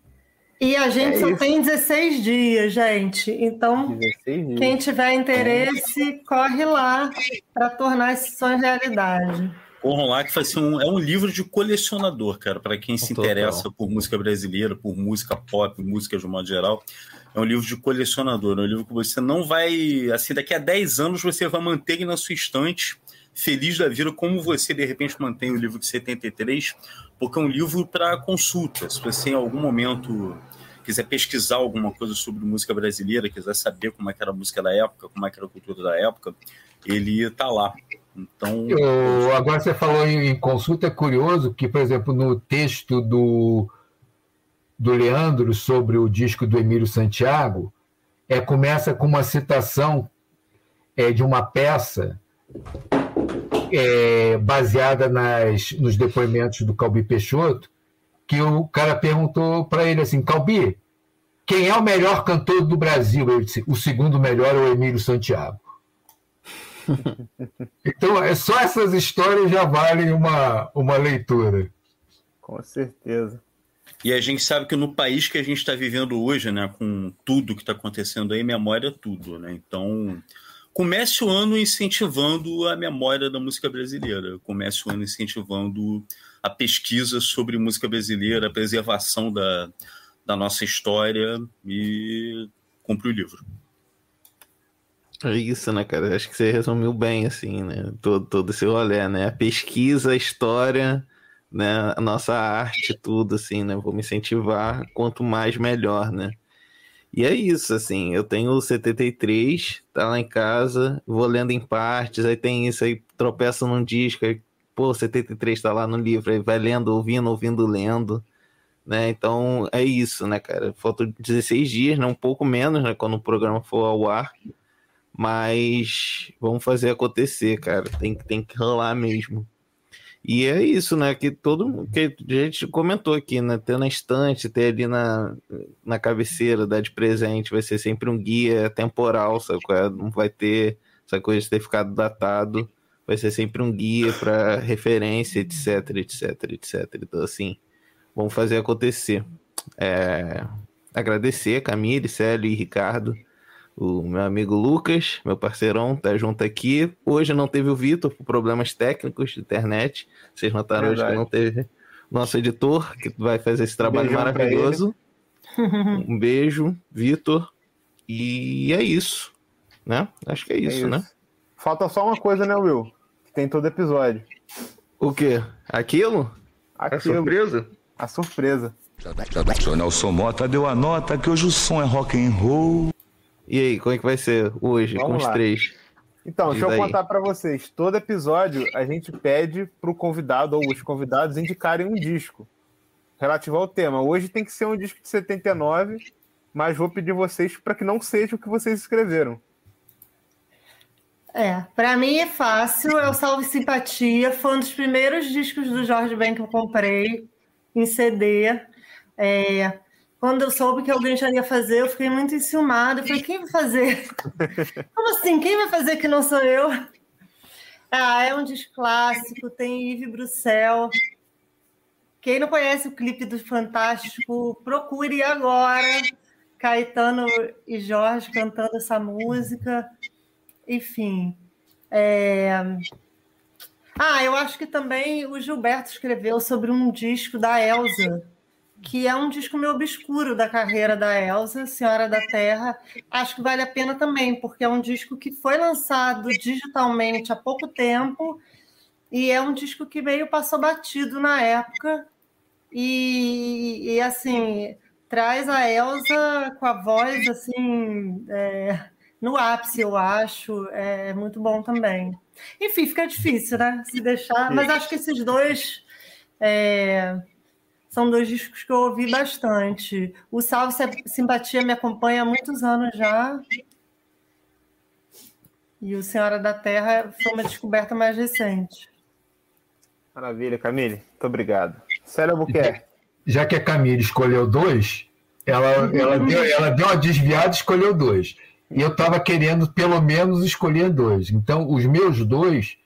E a gente É só isso. tem 16 dias, gente. Então, 16 dias. quem tiver interesse, corre lá para tornar esse sonho realidade. Corram lá que vai ser um, é um livro de colecionador, cara, para quem se interessa por música brasileira, por música pop, música de um modo geral. É um livro de colecionador, é um livro que você não vai, assim, daqui a 10 anos você vai manter ele na sua estante, feliz da vida, como você de repente mantém o livro de 73, porque é um livro para consulta. Se você em algum momento quiser pesquisar alguma coisa sobre música brasileira, quiser saber como é que era a música da época, como é que era a cultura da época, ele tá lá. Então, Eu- agora você falou em, em consulta, é curioso que, por exemplo, no texto do, do Leandro sobre o disco do Emílio Santiago, é, começa com uma citação é, de uma peça é, baseada nas, nos depoimentos do Calbi Peixoto, que o cara perguntou para ele assim, Calbi, quem é o melhor cantor do Brasil? Ele disse, o segundo melhor é o Emílio Santiago. então, é só essas histórias já valem uma, uma leitura. Com certeza. E a gente sabe que no país que a gente está vivendo hoje, né, com tudo que está acontecendo aí, memória é tudo, né? Então, comece o ano incentivando a memória da música brasileira, comece o ano incentivando a pesquisa sobre música brasileira, a preservação da, da nossa história e compre o livro. É isso, né, cara? Acho que você resumiu bem, assim, né? Todo, todo esse rolê, né? A pesquisa, a história né, a nossa arte, tudo, assim, né? Vou me incentivar, quanto mais melhor, né? E é isso, assim, eu tenho o 73, tá lá em casa, vou lendo em partes, aí tem isso, aí tropeço num disco, aí, pô, 73 tá lá no livro, aí vai lendo, ouvindo, ouvindo, lendo, né? Então é isso, né, cara? Faltam 16 dias, né? Um pouco menos, né? Quando o programa for ao ar. Mas vamos fazer acontecer, cara. Tem, tem que rolar mesmo. E é isso, né? Que todo que a gente comentou aqui, né? Ter na estante, ter ali na, na cabeceira, dar de presente, vai ser sempre um guia temporal, sabe? É? Não vai ter essa coisa de ter ficado datado, vai ser sempre um guia para referência, etc, etc, etc. Então, assim, vamos fazer acontecer. É, agradecer Camille, Célio e Ricardo o meu amigo Lucas, meu parceirão, tá junto aqui. Hoje não teve o Vitor por problemas técnicos de internet. Vocês notaram Verdade. hoje que não teve nosso editor, que vai fazer esse trabalho um maravilhoso. um beijo, Vitor. E é isso, né? Acho que é isso, é isso, né? Falta só uma coisa, né, Will? Que tem todo episódio. O quê? Aquilo? Aquilo. A surpresa? A surpresa. O Nelson Mota deu a nota que hoje o som é rock and roll. E aí, como é que vai ser hoje Vamos com os lá. três? Então, Diz deixa eu aí. contar para vocês. Todo episódio a gente pede para o convidado ou os convidados indicarem um disco relativo ao tema. Hoje tem que ser um disco de 79, mas vou pedir vocês para que não seja o que vocês escreveram. É, para mim é fácil, é o Salve Simpatia, foi um dos primeiros discos do Jorge Ben que eu comprei em CD. É, quando eu soube que alguém já ia fazer, eu fiquei muito enciumada. Eu falei, quem vai fazer? Como assim? Quem vai fazer que não sou eu? Ah, é um disco clássico, tem Yves Bruxelles. Quem não conhece o clipe do Fantástico, procure agora. Caetano e Jorge cantando essa música. Enfim. É... Ah, eu acho que também o Gilberto escreveu sobre um disco da Elsa que é um disco meio obscuro da carreira da Elsa, Senhora da Terra. Acho que vale a pena também, porque é um disco que foi lançado digitalmente há pouco tempo e é um disco que meio passou batido na época. E, e assim, traz a Elsa com a voz assim é, no ápice, eu acho. É muito bom também. Enfim, fica difícil, né? Se deixar, mas acho que esses dois. É, são dois discos que eu ouvi bastante. O Salve Simpatia me acompanha há muitos anos já. E o Senhora da Terra foi uma descoberta mais recente. Maravilha, Camille. Muito obrigado. Célia Albuquerque. Já que a Camille escolheu dois, ela, ela, deu, ela deu uma desviada e escolheu dois. E eu estava querendo, pelo menos, escolher dois. Então, os meus dois,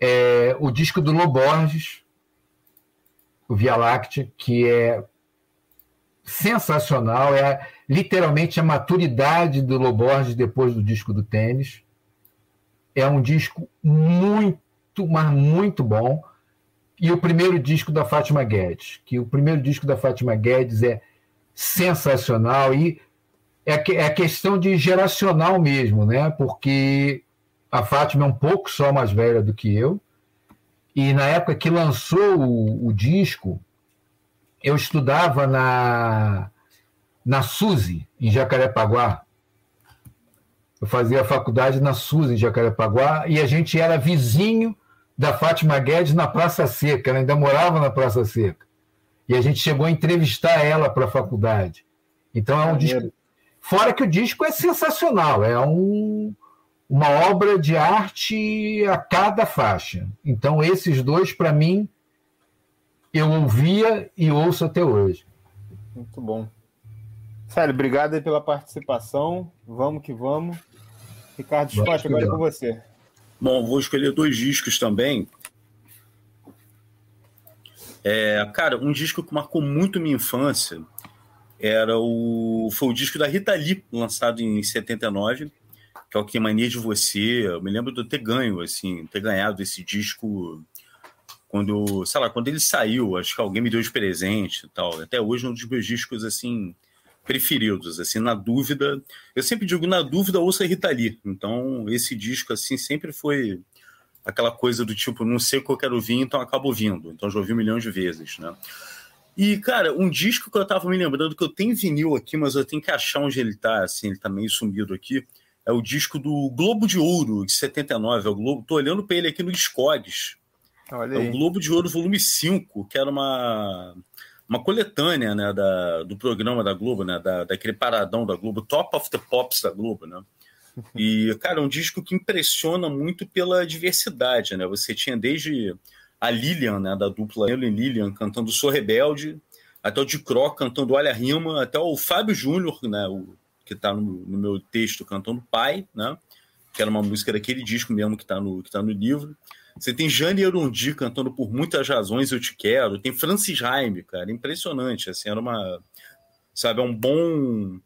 é o disco do Loborges, Via Láctea, que é sensacional, é literalmente a maturidade do Loborges depois do disco do tênis. É um disco muito, mas muito bom. E o primeiro disco da Fátima Guedes, que o primeiro disco da Fátima Guedes é sensacional e é, é a questão de geracional mesmo, né? Porque a Fátima é um pouco só mais velha do que eu, e na época que lançou o, o disco, eu estudava na, na SUSE, em Jacarepaguá. Eu fazia a faculdade na SUSE, em Jacarepaguá, e a gente era vizinho da Fátima Guedes na Praça Seca, ela ainda morava na Praça Seca. E a gente chegou a entrevistar ela para a faculdade. Então é um disco. Fora que o disco é sensacional, é um, uma obra de arte a cada faixa. Então, esses dois, para mim, eu ouvia e ouço até hoje. Muito bom. Célio, obrigado aí pela participação. Vamos que vamos. Ricardo Scott, agora é com você. Bom, vou escolher dois discos também. É, cara, um disco que marcou muito minha infância era o foi o disco da Rita Lee, lançado em 79, que é o Que Mania de Você. Eu me lembro de eu ter ganho, assim, ter ganhado esse disco quando, sei lá, quando ele saiu, acho que alguém me deu de presente e tal. Até hoje é um dos meus discos, assim, preferidos, assim, na dúvida. Eu sempre digo, na dúvida, ouça Rita Lee. Então, esse disco, assim, sempre foi aquela coisa do tipo, não sei o que eu quero ouvir, então acabo ouvindo. Então, já ouvi um milhão de vezes, né? E, cara, um disco que eu tava me lembrando, que eu tenho vinil aqui, mas eu tenho que achar onde ele tá, assim, ele tá meio sumido aqui, é o disco do Globo de Ouro, de 79. É o Globo, tô olhando pra ele aqui no Discogs. Olha É o aí. Globo de Ouro volume 5, que era uma, uma coletânea né, da, do programa da Globo, né, da, daquele paradão da Globo, Top of the Pops da Globo, né? E, cara, é um disco que impressiona muito pela diversidade, né? Você tinha desde a Lilian, né, da dupla e Lilian, cantando Sou Rebelde, até o de Cro cantando Olha Rima, até o Fábio Júnior, né, o, que tá no, no meu texto cantando Pai, né? Que era uma música daquele disco mesmo que tá no, que tá no livro. Você tem Jane Erundi cantando Por Muitas Razões Eu Te Quero. Tem Francis Jaime, cara. Impressionante. Assim, era uma. Sabe, é um bom.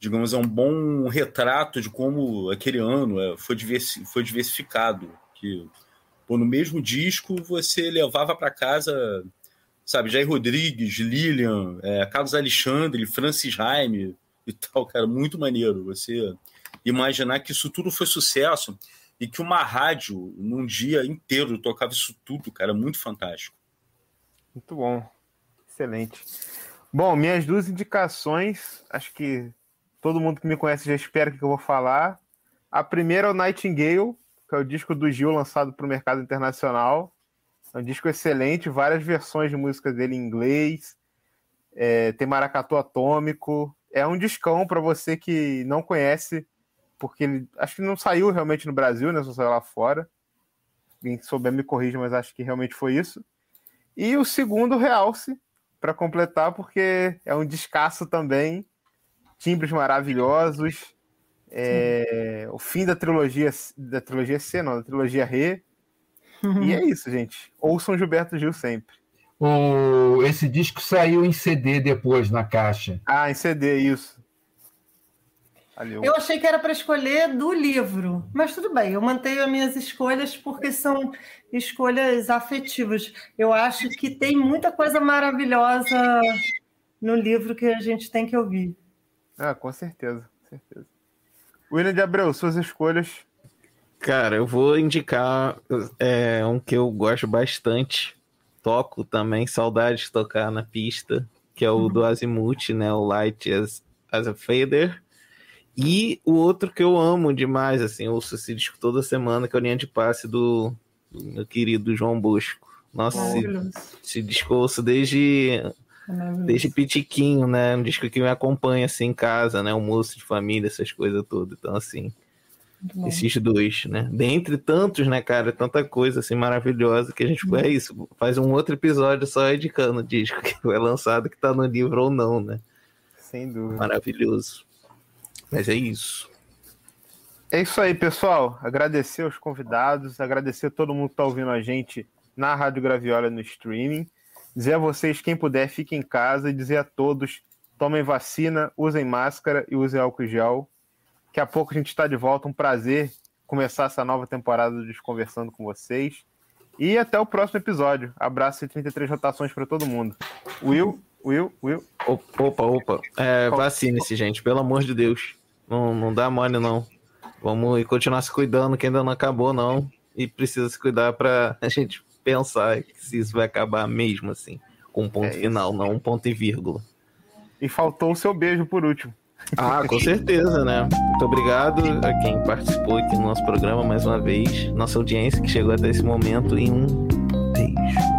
Digamos, é um bom retrato de como aquele ano é, foi, diversi, foi diversificado. Que, pô, no mesmo disco você levava para casa, sabe, Jair Rodrigues, Lilian, é, Carlos Alexandre, Francis Jaime e tal, cara. Muito maneiro. Você imaginar que isso tudo foi sucesso e que uma rádio, num dia inteiro, tocava isso tudo, cara, muito fantástico. Muito bom. Excelente. Bom, minhas duas indicações, acho que todo mundo que me conhece já espera que eu vou falar. A primeira é o Nightingale, que é o disco do Gil lançado para o mercado internacional. É um disco excelente, várias versões de músicas dele em inglês. É, tem Maracatu Atômico. É um discão para você que não conhece, porque ele acho que não saiu realmente no Brasil, né? Só saiu lá fora. Quem souber me corrija, mas acho que realmente foi isso. E o segundo realce, para completar, porque é um descasso também, timbres maravilhosos, é, o fim da trilogia da trilogia C, não, da trilogia Rê. E é isso, gente. Ouçam Gilberto Gil sempre. O, esse disco saiu em CD depois na caixa. Ah, em CD, isso. Ali, Eu achei que era para escolher do livro, mas tudo bem, eu mantenho as minhas escolhas porque são escolhas afetivas. Eu acho que tem muita coisa maravilhosa no livro que a gente tem que ouvir. Ah, com certeza, com certeza. William de Abreu, suas escolhas. Cara, eu vou indicar é, um que eu gosto bastante. Toco também, saudade de tocar na pista, que é o do Azimuth, né? O Light as, as a Fader. E o outro que eu amo demais, assim, eu ouço esse disco toda semana, que é o Linha de Passe do, do meu querido João Bosco. Nossa, esse, esse disco eu ouço desde, desde pitiquinho, né? Um disco que me acompanha, assim, em casa, né? Almoço de família, essas coisas todas. Então, assim, bom. esses dois, né? Dentre tantos, né, cara? Tanta coisa assim maravilhosa que a gente é isso. Faz um outro episódio só indicando o disco que foi lançado, que tá no livro ou não, né? Sem dúvida. Maravilhoso. Mas é isso. É isso aí, pessoal. Agradecer aos convidados, agradecer a todo mundo que está ouvindo a gente na Rádio Graviola no streaming. Dizer a vocês, quem puder, fique em casa e dizer a todos: tomem vacina, usem máscara e usem álcool gel. Daqui a pouco a gente está de volta. Um prazer começar essa nova temporada do Desconversando com vocês. E até o próximo episódio. Abraço e 33 rotações para todo mundo. Will, Will, Will. Opa, opa. É, Vacine-se, gente, pelo amor de Deus. Não, não dá mole, não. Vamos continuar se cuidando, que ainda não acabou, não. E precisa se cuidar pra a gente pensar se isso vai acabar mesmo, assim. Com um ponto É final, não um ponto e vírgula. E faltou o seu beijo por último. Ah, com certeza, né? Muito obrigado a quem participou aqui no nosso programa mais uma vez, nossa audiência que chegou até esse momento e um beijo.